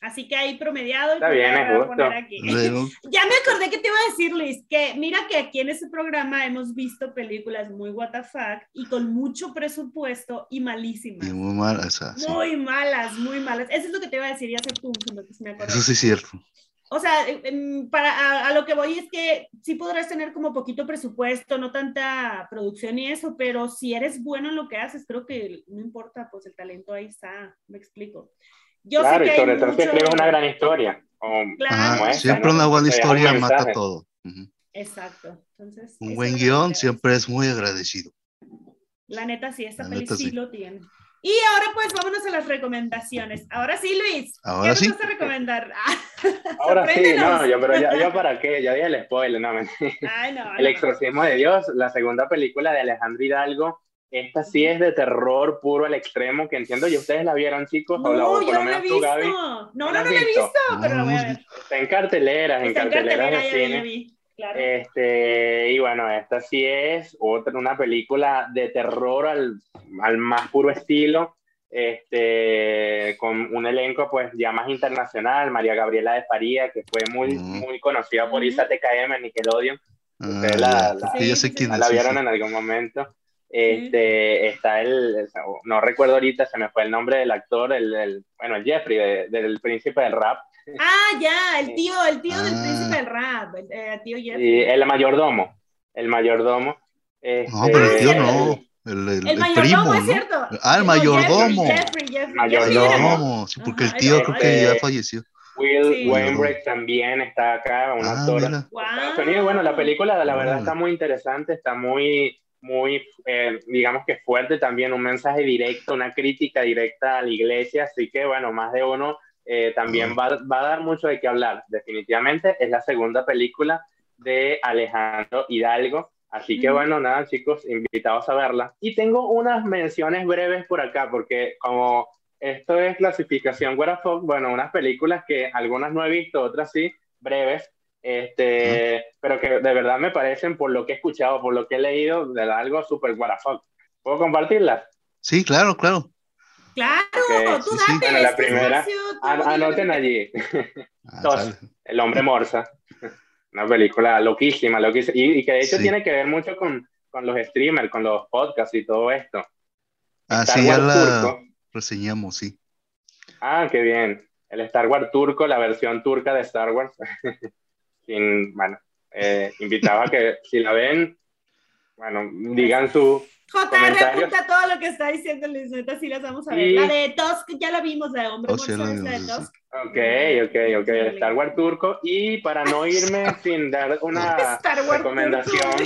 Speaker 2: Así que ahí promediado.
Speaker 3: Está bien, es
Speaker 2: justo. [LAUGHS] ya me acordé que te iba a decir, Luis, que mira que aquí en ese programa hemos visto películas muy WTF y con mucho presupuesto y malísimas.
Speaker 1: Y muy malas.
Speaker 2: Muy malas, muy malas. Eso es lo que te iba a decir, ya sé tú, me acordé.
Speaker 1: Eso sí es cierto
Speaker 2: o sea, para, a, lo que voy es que sí podrás tener como poquito presupuesto, no tanta producción y eso, pero si eres bueno en lo que haces, creo que no importa, pues el talento ahí está, me explico.
Speaker 3: Yo claro, sé que y sobre todo si escribes una gran historia.
Speaker 1: claro. siempre una buena historia mata todo.
Speaker 2: Exacto. Entonces,
Speaker 1: un buen guion siempre es muy agradecido.
Speaker 2: La neta sí, esta peli sí lo tiene. Y ahora pues vámonos a las recomendaciones. Ahora sí, Luis.
Speaker 1: Ahora ¿Qué
Speaker 2: nos vas a recomendar? [LAUGHS]
Speaker 3: ahora sí, no, yo, pero ya, ya, para qué, ya dije el spoiler, no,
Speaker 2: Ay, no,
Speaker 3: El exorcismo de Dios, la segunda película de Alejandro Hidalgo. Esta sí es de terror puro al extremo, que entiendo, ¿y ustedes la vieron, chicos?
Speaker 2: No, o, por yo lo menos no la he visto. No, no, no, la he visto, pero la voy a ver.
Speaker 3: Está en carteleras, en carteleras de cine. Este, y bueno, esta sí es otra, una película de terror al, al, más puro estilo, este, con un elenco pues ya más internacional, María Gabriela de Faría, que fue muy, muy conocida por Isa TKM en Nickelodeon.
Speaker 1: Ah, Ustedes la, la,
Speaker 3: la, vieron en algún momento. Este, está el, no recuerdo ahorita, se me fue el nombre del actor, el, el bueno, el Jeffrey, del príncipe del rap.
Speaker 2: Ah, ya, el tío, el tío del príncipe del rap, el, eh, tío Jeff.
Speaker 3: Y el mayordomo, el mayordomo.
Speaker 1: no, pero el tío no. El, el, el, el primo, es cierto. Ah, el mayordomo. Jeffrey, Jeffrey, mayordomo. Sí, porque el tío creo que ya falleció.
Speaker 3: Will sí. Wainwright también está acá, un ah, actor. Wow. Bueno, la película, la verdad, está muy interesante, está muy, muy, eh, digamos que fuerte también, un mensaje directo, una crítica directa a la iglesia, así que, bueno, más de uno eh, también va, va, a dar mucho de qué hablar. Definitivamente es la segunda película de Alejandro Hidalgo. Así que bueno, nada chicos, invitados a verla. Y tengo unas menciones breves por acá, porque como esto es clasificación Fox, bueno, unas películas que algunas no he visto, otras sí, breves, este, pero que de verdad me parecen, por lo que he escuchado, por lo que he leído, de algo súper Fox. ¿Puedo compartirlas?
Speaker 1: Sí, claro, claro.
Speaker 2: Claro, tú date
Speaker 3: Bueno, la primera, anoten allí. Ah, el hombre morsa. Una película loquísima, loquísima. Y, que de hecho tiene que ver mucho con, con, los streamers, con los podcasts y todo esto.
Speaker 1: Ah, sí, ya la reseñamos, sí.
Speaker 3: Ah, qué bien. El Star Wars turco, la versión turca de Star Wars. [LAUGHS] Sin, bueno, eh, invitaba a que si la ven, bueno, digan su,
Speaker 2: JR apunta todo lo que está diciendo Luis, neta, sí las vamos a ver. La de Tusk, ya la vimos, la de Hombre oh, sí, la, de Tusk.
Speaker 3: Ok, ok, ok, Star Wars turco. Y para no irme [LAUGHS] sin dar una [LAUGHS] recomendación,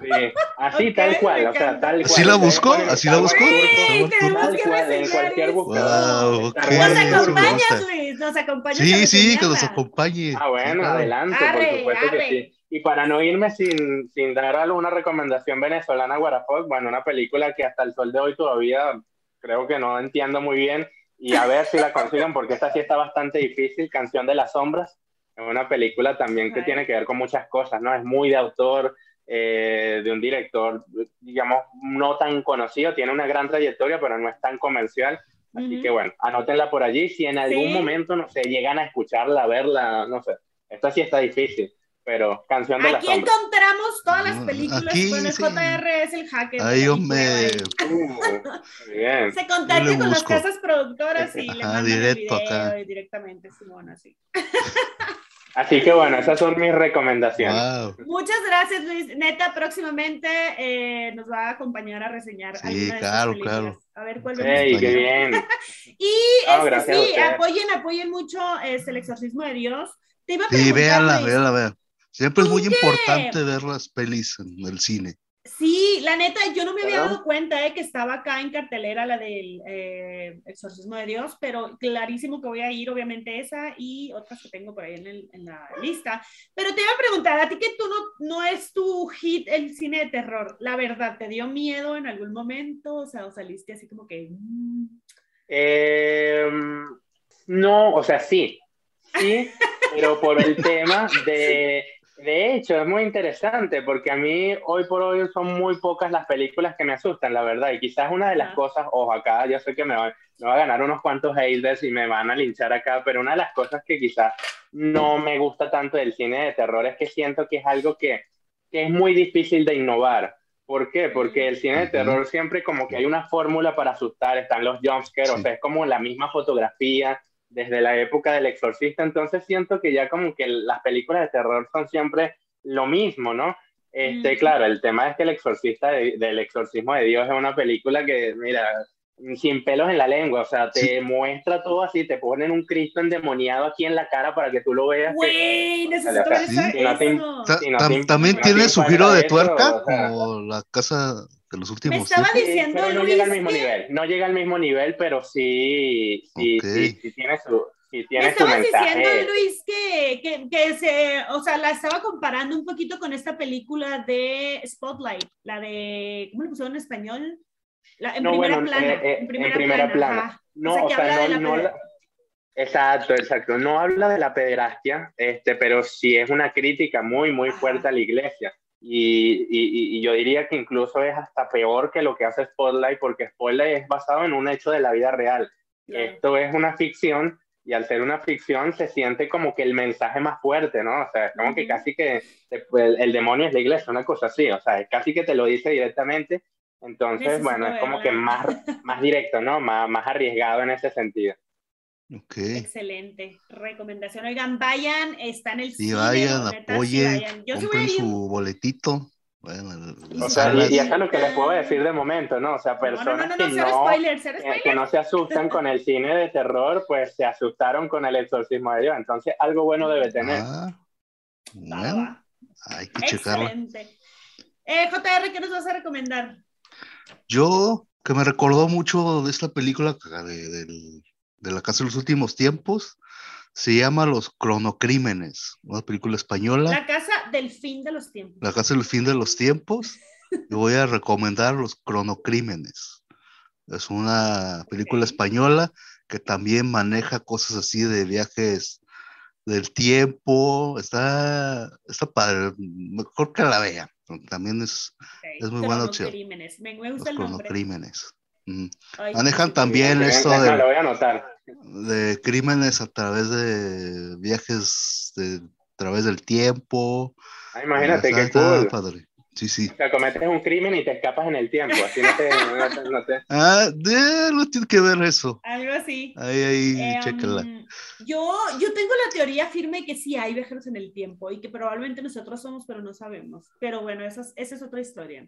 Speaker 3: sí, así tal cual, o sea, tal cual.
Speaker 1: ¿Así la busco? ¿Así la busco?
Speaker 3: Sí, tal cual, en cualquier buscador.
Speaker 2: Wow, okay. Nos acompañas, Luis, nos acompañas.
Speaker 1: Sí, sí, que nos acompañe.
Speaker 3: Ah, bueno, adelante, por supuesto que sí. Y para no irme sin, sin dar alguna recomendación venezolana, Guarafox, bueno, una película que hasta el sol de hoy todavía creo que no entiendo muy bien y a ver si la consiguen porque esta sí está bastante difícil, Canción de las Sombras, es una película también que tiene que ver con muchas cosas, ¿no? Es muy de autor, eh, de un director, digamos, no tan conocido, tiene una gran trayectoria, pero no es tan comercial. Así que bueno, anótenla por allí. Si en algún momento, no sé, llegan a escucharla, a verla, no sé. Esta sí está difícil pero canción de
Speaker 2: Aquí encontramos todas las películas. Aquí, bueno, el JR es el hacker.
Speaker 1: Ahí me.
Speaker 2: Uh, Se contacta con las casas productoras y le manda directo el video acá. directamente, Simón, así. [LAUGHS]
Speaker 3: Así que bueno, esas son mis recomendaciones.
Speaker 2: Muchas gracias, Luis. Neta, próximamente eh, nos va a acompañar a reseñar.
Speaker 1: Sí, claro, claro.
Speaker 2: A ver cuál
Speaker 3: hey, qué bien. [LAUGHS]
Speaker 2: y este, sí, apoyen, apoyen mucho este, el exorcismo de Dios. Te iba a sí,
Speaker 1: véanla, véanla, véanla. Siempre es muy importante ver las pelis en el cine.
Speaker 2: Sí, la neta, yo no me había dado cuenta de que estaba acá en cartelera la del eh, Exorcismo de Dios, pero clarísimo que voy a ir, obviamente esa y otras que tengo por ahí en, el, en la lista. Pero te iba a preguntar, a ti que tú no, no es tu hit el cine de terror, la verdad, ¿te dio miedo en algún momento? O sea, o saliste así como que...
Speaker 3: Mm? Em, no, o sea, sí, sí, pero por el [LAUGHS] tema de de hecho, es muy interesante porque a mí hoy por hoy son muy pocas las películas que me asustan, la verdad. Y quizás una de las cosas, ojo, acá yo sé que me va, me va a ganar unos cuantos haters y me van a linchar acá, pero una de las cosas que quizás no me gusta tanto del cine de terror es que siento que es algo que, que es muy difícil de innovar. ¿Por qué? Porque el cine de terror siempre como que hay una fórmula para asustar, están los jumpscares, o sea, es como la misma fotografía, desde la época del exorcista, entonces siento que ya como que las películas de terror son siempre lo mismo, ¿no? Este, Claro, el tema es que el exorcista del exorcismo de Dios es una película que, mira, sin pelos en la lengua, o sea, te muestra todo así, te ponen un Cristo endemoniado aquí en la cara para que tú lo veas.
Speaker 2: Güey, necesito ver
Speaker 1: También tiene su giro de tuerca, como la casa de los últimos.
Speaker 2: Me estaba diciendo
Speaker 3: pero no llega al mismo nivel, no llega al mismo nivel, pero sí, sí, sí, tiene su, sí tiene
Speaker 2: Me estabas diciendo, Luis, que, que, que, se, o sea, la estaba comparando un poquito con esta película de Spotlight, la de, ¿cómo le pusieron en español? La, en, primera plana,
Speaker 3: eh, eh, en, primera en primera plana. No, o sea, no, no la, Exacto, exacto. No habla de la pederastia, este, pero sí es una crítica muy, muy fuerte a la iglesia. Y, y, y, yo diría que incluso es hasta peor que lo que hace Spotlight, porque Spotlight es basado en un hecho de la vida real. Esto es una ficción y al ser una ficción se siente como que el mensaje más fuerte, ¿no? O sea, es como que casi que pues, el, demonio es la iglesia, una cosa así, o sea, casi que te lo dice directamente. Entonces, bueno, es como que más, más directo, ¿no? Más, más arriesgado en ese sentido.
Speaker 2: Excelente recomendación. Oigan, vayan, está en el
Speaker 1: sí, Vayan, apoyen, Yo compren su boletito.
Speaker 3: Bueno, o sea, y, hasta lo que les puedo decir de momento, ¿no? O sea, personas que, no, que no se asustan con el cine de terror, pues se asustaron con el exorcismo de Dios. Entonces, algo bueno debe tener. Ah,
Speaker 1: bueno, hay que checarlo.
Speaker 2: Excelente. Eh, JR, ¿qué nos vas a recomendar?
Speaker 1: Yo, que me recordó mucho de esta película de, de la Casa de los Últimos Tiempos, se llama Los Cronocrímenes, una película española.
Speaker 2: La Casa del Fin de los Tiempos.
Speaker 1: La Casa del Fin de los Tiempos. [LAUGHS] y voy a recomendar Los Cronocrímenes. Es una película española que también maneja cosas así de viajes del tiempo. Está, está padre. Mejor que la vean. También es, es muy buena opción.
Speaker 2: Me, me gusta Los el
Speaker 1: Cronocrímenes. Manejan también esto de, crímenes a través de viajes de, a través del tiempo.
Speaker 3: Ah, imagínate que cool. padre. Sí, sí. O sea, cometes un crimen y te escapas en el tiempo, así no te... No te,
Speaker 1: Ah, no tiene que ver eso.
Speaker 2: Algo así.
Speaker 1: Ahí, ahí, eh,
Speaker 2: um, yo, yo tengo la teoría firme que sí hay viajeros en el tiempo y que probablemente nosotros somos, pero no sabemos. Pero bueno, esa esa es otra historia.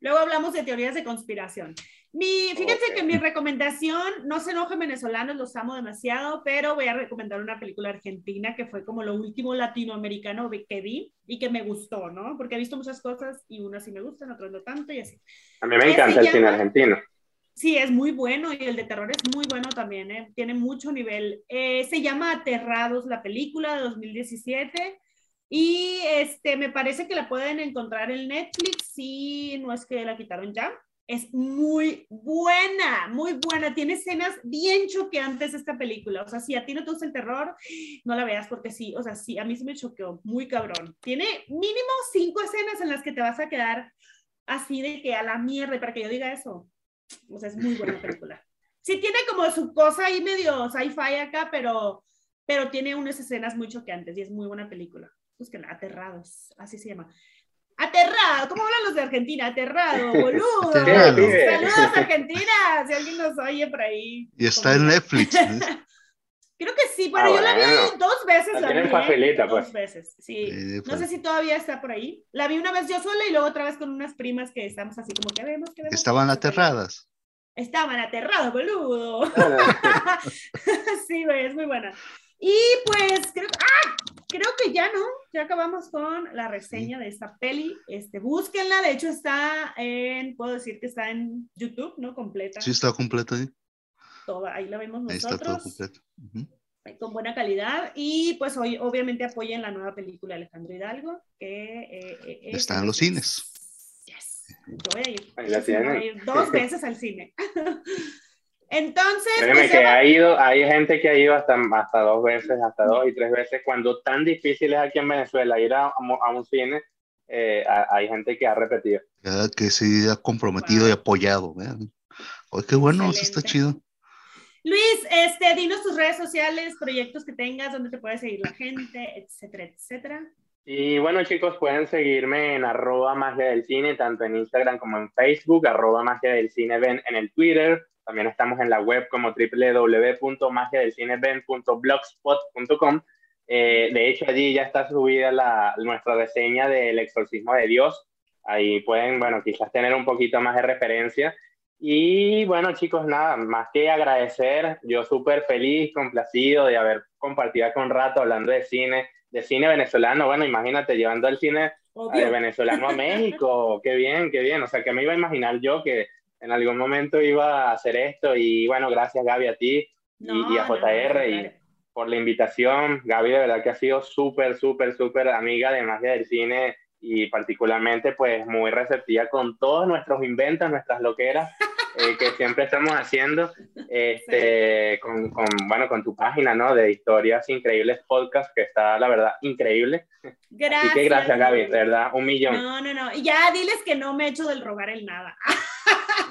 Speaker 2: Luego hablamos de teorías de conspiración. Mi, fíjense que mi recomendación, no se enojen venezolanos, los amo demasiado, pero voy a recomendar una película argentina que fue como lo último latinoamericano que vi y que me gustó, ¿no? Porque he visto muchas cosas y unas sí me gustan, otras no tanto y así.
Speaker 3: A mí me encanta el cine argentino.
Speaker 2: Sí, es muy bueno y el de terror es muy bueno también, ¿eh? tiene mucho nivel. Eh, se llama Aterrados, la película de 2017. Y este, me parece que la pueden encontrar en Netflix, si no es que la quitaron ya. Es muy buena, muy buena. Tiene escenas bien choqueantes esta película. O sea, si a ti no te gusta el terror, no la veas porque sí, o sea, sí, a mí se me choqueó muy cabrón. Tiene mínimo cinco escenas en las que te vas a quedar así de que a la mierda, para que yo diga eso. O sea, es muy buena película. Sí tiene como su cosa ahí medio sci-fi acá, pero, pero tiene unas escenas muy choqueantes y es muy buena película búsquenla, Aterrados, así se llama. Aterrado, ¿cómo hablan los de Argentina? Aterrado, [LAUGHS] boludo. Saludos Argentina, si alguien nos oye por ahí.
Speaker 1: Y está en Netflix. [LAUGHS]
Speaker 2: Creo que sí, pero ah, yo la vi dos veces. La, vi,
Speaker 3: facilita, pues.
Speaker 2: Dos veces, sí. no sé si todavía está por ahí. La vi una vez yo sola y luego otra vez con unas primas que estamos así como que vemos, que vemos.
Speaker 1: Estaban aterradas.
Speaker 2: Estaban aterrados, boludo. [LAUGHS] sí, güey, es muy buena. Y pues creo, ¡ah! Creo que ya no, ya acabamos con la reseña de esta peli. Este, búsquenla, de hecho está en, puedo decir que está en YouTube, ¿no? Completa.
Speaker 1: Sí, está completa ahí.
Speaker 2: Toda, ahí la vemos nosotros. Ahí está todo completo. Con buena calidad. Y pues hoy, obviamente, apoyen la nueva película de Alejandro Hidalgo, que eh,
Speaker 1: eh, está en los cines.
Speaker 2: Yes. Yo voy a ir. Voy a ir dos veces al cine. [LAUGHS] Entonces.
Speaker 3: Créeme pues, que ha ido, hay gente que ha ido hasta, hasta dos veces, hasta dos y tres veces, cuando tan difícil es aquí en Venezuela ir a, a un cine, eh, hay gente que ha repetido.
Speaker 1: que se ha comprometido y apoyado. Oye, qué bueno, eso está chido.
Speaker 2: Luis, este, dinos tus redes sociales, proyectos que tengas, donde te puede seguir la gente, etcétera, etcétera.
Speaker 3: Y bueno, chicos, pueden seguirme en arroba magia del cine, tanto en Instagram como en Facebook, arroba magia del cine ven en el Twitter, también estamos en la web como www.magiadelcineven.blogspot.com. Eh, de hecho, allí ya está subida la, nuestra reseña del exorcismo de Dios. Ahí pueden, bueno, quizás tener un poquito más de referencia. Y bueno, chicos, nada, más que agradecer, yo súper feliz, complacido de haber compartido con un rato hablando de cine, de cine venezolano. Bueno, imagínate, llevando el cine eh, venezolano a [LAUGHS] México. qué bien, qué bien. O sea, que me iba a imaginar yo que en algún momento iba a hacer esto y bueno, gracias Gaby a ti y, a JR y por la invitación. Gaby de verdad que ha sido súper, súper, súper amiga de Magia del Cine y particularmente pues muy receptiva con todos nuestros inventos, nuestras loqueras [LAUGHS] eh, que siempre estamos haciendo, este, con, con, bueno, con tu página, ¿no? De historias increíbles podcast, que está, la verdad, increíble. Gracias. Así que gracias, Gaby, de verdad, un millón.
Speaker 2: No, no, no, y ya diles que no me he hecho del rogar el nada.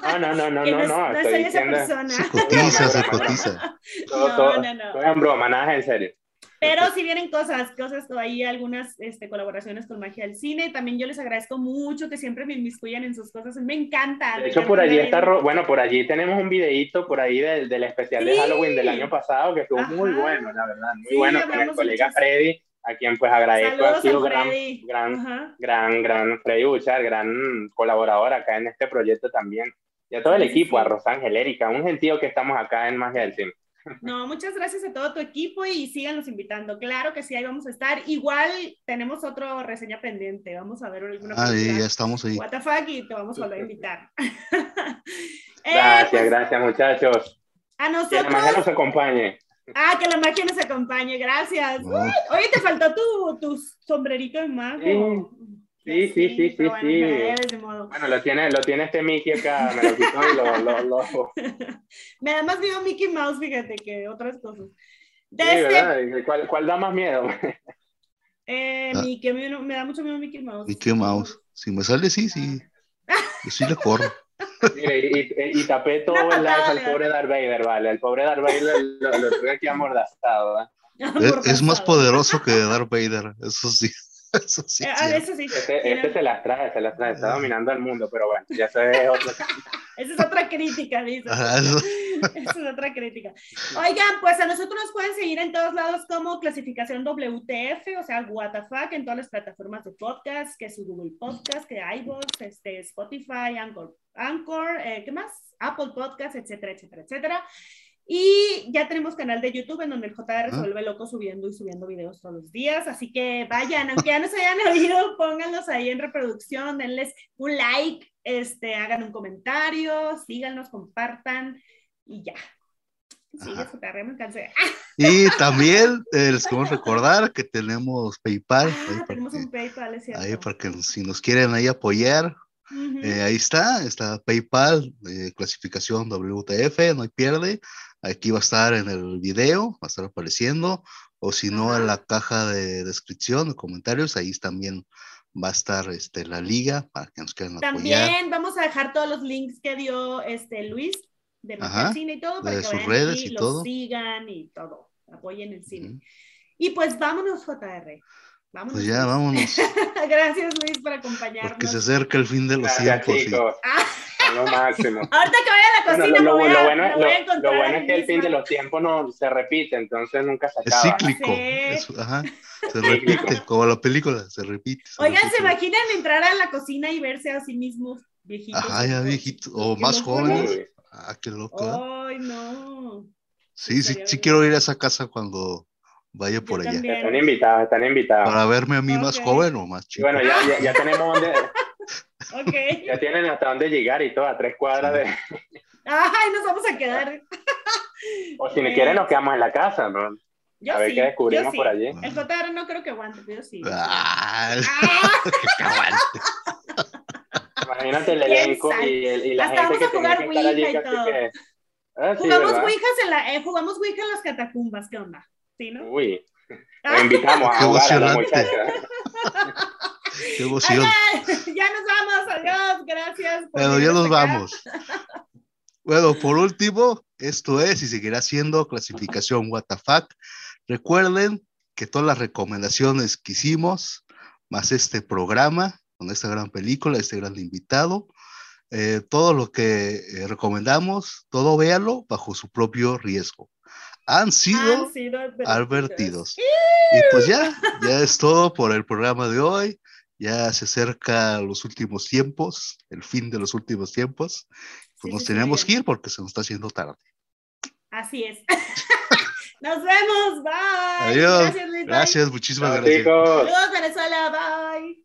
Speaker 3: No, no, no, no, [LAUGHS] no, no,
Speaker 2: no, soy esa persona.
Speaker 1: Se cotiza, se [LAUGHS] cotiza.
Speaker 3: no, no, no. Todo en broma, nada en serio.
Speaker 2: Pero si vienen cosas, cosas, hay algunas este, colaboraciones con Magia del Cine. También yo les agradezco mucho que siempre me inmiscuyan en sus cosas. Me encanta.
Speaker 3: De hecho, por allí está, bueno, por allí tenemos un videíto por ahí del, del especial de Halloween del año pasado que estuvo muy bueno, la verdad. Muy bueno con el colega Freddy a quien pues agradezco, ha sido gran, gran, gran, gran Freddy Buchar, gran colaborador acá en este proyecto también. Y a todo el equipo, a Rosángel, Erika, un gentío que estamos acá en Magia del Cine.
Speaker 2: No, muchas gracias a todo tu equipo y síganos invitando. Claro que sí, ahí vamos a estar. Igual tenemos otra reseña pendiente. Vamos a ver alguna
Speaker 1: Ah, sí, ya estamos ahí.
Speaker 2: What the y te vamos a volver a invitar. [LAUGHS]
Speaker 3: gracias, eh, pues, gracias muchachos.
Speaker 2: A nosotros.
Speaker 3: Que la magia nos acompañe.
Speaker 2: Ah, que la magia nos acompañe, gracias. Oye, te faltó tu, tu sombrerito de mago.
Speaker 3: Sí, sí, sí, sí, sí. Bueno, lo tiene, lo tiene este Mickey acá, me lo quitó y lo, lo, lo... [LAUGHS]
Speaker 2: me da más miedo Mickey Mouse, fíjate, que otras cosas.
Speaker 3: Este ¿Cuál, ¿Cuál, da más miedo?
Speaker 2: eh, ah. Mickey, me, me, da mucho miedo Mickey Mouse.
Speaker 1: Mickey Mouse. Si me sale, sí, sí. Yo sí le corro.
Speaker 3: y, y, y, tapé todo el live al pobre Darth Vader, ¿vale? El pobre Darth Vader lo, lo, lo aquí amordazado, ¿eh? [LAUGHS]
Speaker 1: Es, es más poderoso que Darth Vader, eso sí. [LAUGHS] Eso sí,
Speaker 2: eh, eso sí.
Speaker 3: Este, este se las trae, se las trae, está dominando el mundo, pero bueno, ya se ve otro. [LAUGHS]
Speaker 2: Esa es otra crítica, dice. [LAUGHS] Esa es otra crítica. Oigan, pues a nosotros nos pueden seguir en todos lados como clasificación WTF, o sea, WTF, en todas las plataformas de podcast, que es su Google Podcast, que iVoox, este, Spotify, Anchor, Anchor eh, ¿qué más? Apple Podcast, etcétera, etcétera, etcétera. Y ya tenemos canal de YouTube en donde el JR se vuelve loco subiendo y subiendo videos todos los días. Así que vayan, aunque ya no se hayan [LAUGHS] oído, pónganlos ahí en reproducción, denles un like, este, hagan un comentario, síganos, compartan y ya. Sigue JR, me cansé.
Speaker 1: Y [LAUGHS] también eh, les queremos recordar que tenemos PayPal.
Speaker 2: Ah, tenemos un PayPal, es cierto.
Speaker 1: Ahí para que si nos quieren ahí apoyar, eh, ahí está, está PayPal, eh, clasificación WTF, no hay pierde. Aquí va a estar en el video, va a estar apareciendo, o si no, en la caja de descripción, de comentarios, ahí también va a estar este, la liga para que nos quieran
Speaker 2: apoyar. También vamos a dejar todos los links que dio este Luis de cine y todo, para
Speaker 1: de que sus redes y, todo.
Speaker 2: sigan y todo, apoyen el cine. Y pues vámonos, JR. Vámonos.
Speaker 1: Pues ya, vámonos. [LAUGHS]
Speaker 2: Gracias, Luis, por acompañarnos.
Speaker 1: Porque se acerca el fin de los
Speaker 3: tiempos. Lo máximo. [LAUGHS]
Speaker 2: Ahorita que vaya a la cocina, lo,
Speaker 3: bueno,
Speaker 2: lo,
Speaker 3: bueno es que el fin de los tiempos no se repite, entonces nunca se acaba.
Speaker 1: Es cíclico. ajá, se repite, como la película, se repite.
Speaker 2: Oigan, ¿se imaginan entrar a la cocina y verse a sí mismos viejitos?
Speaker 1: Ajá, ya viejitos, o más jóvenes. Ah, qué loco.
Speaker 2: ¿eh? Ay, no.
Speaker 1: Sí, sí, sí quiero ir a esa casa cuando vaya por allá.
Speaker 3: Están invitados, están invitados.
Speaker 1: Para verme a mí más joven o más chico.
Speaker 3: bueno, ya, ya, ya tenemos donde, Okay. Ya tienen hasta dónde llegar y todo, a tres cuadras de.
Speaker 2: Ay, nos vamos a quedar.
Speaker 3: o si me quieren, nos quedamos en la casa, ¿no? a ver qué descubrimos por allí.
Speaker 2: El JR no creo que aguante, pero sí.
Speaker 1: Ah,
Speaker 3: Imagínate el elenco y, el, y, la gente que tiene que estar allí. Que...
Speaker 2: Ah, sí, jugamos, en la, eh, jugamos Ouija en las catacumbas, ¿qué onda? ¿Sí, no?
Speaker 3: Uy, [LAUGHS] Te invitamos a jugar a la muchacha. [LAUGHS]
Speaker 1: Qué emoción.
Speaker 2: ya nos vamos, adiós, gracias.
Speaker 1: Bueno, ya nos vamos. Bueno, por último, esto es y seguirá siendo clasificación WTF. Recuerden que todas las recomendaciones que hicimos, más este programa, con esta gran película, este gran invitado, eh, todo lo que eh, recomendamos, todo véalo bajo su propio riesgo. Han sido, Han sido advertidos. Y pues ya, ya es todo por el programa de hoy ya se acerca los últimos tiempos, el fin de los últimos tiempos, pues nos tenemos que ir porque se nos está haciendo tarde.
Speaker 2: Así es. [LAUGHS] nos vemos, bye.
Speaker 1: Adiós. Gracias, Luis, gracias muchísimas gracias.
Speaker 3: Chicos.
Speaker 2: Saludos, Venezuela, bye.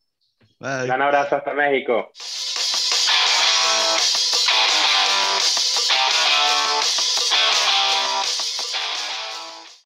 Speaker 3: Bye. Un abrazo hasta México.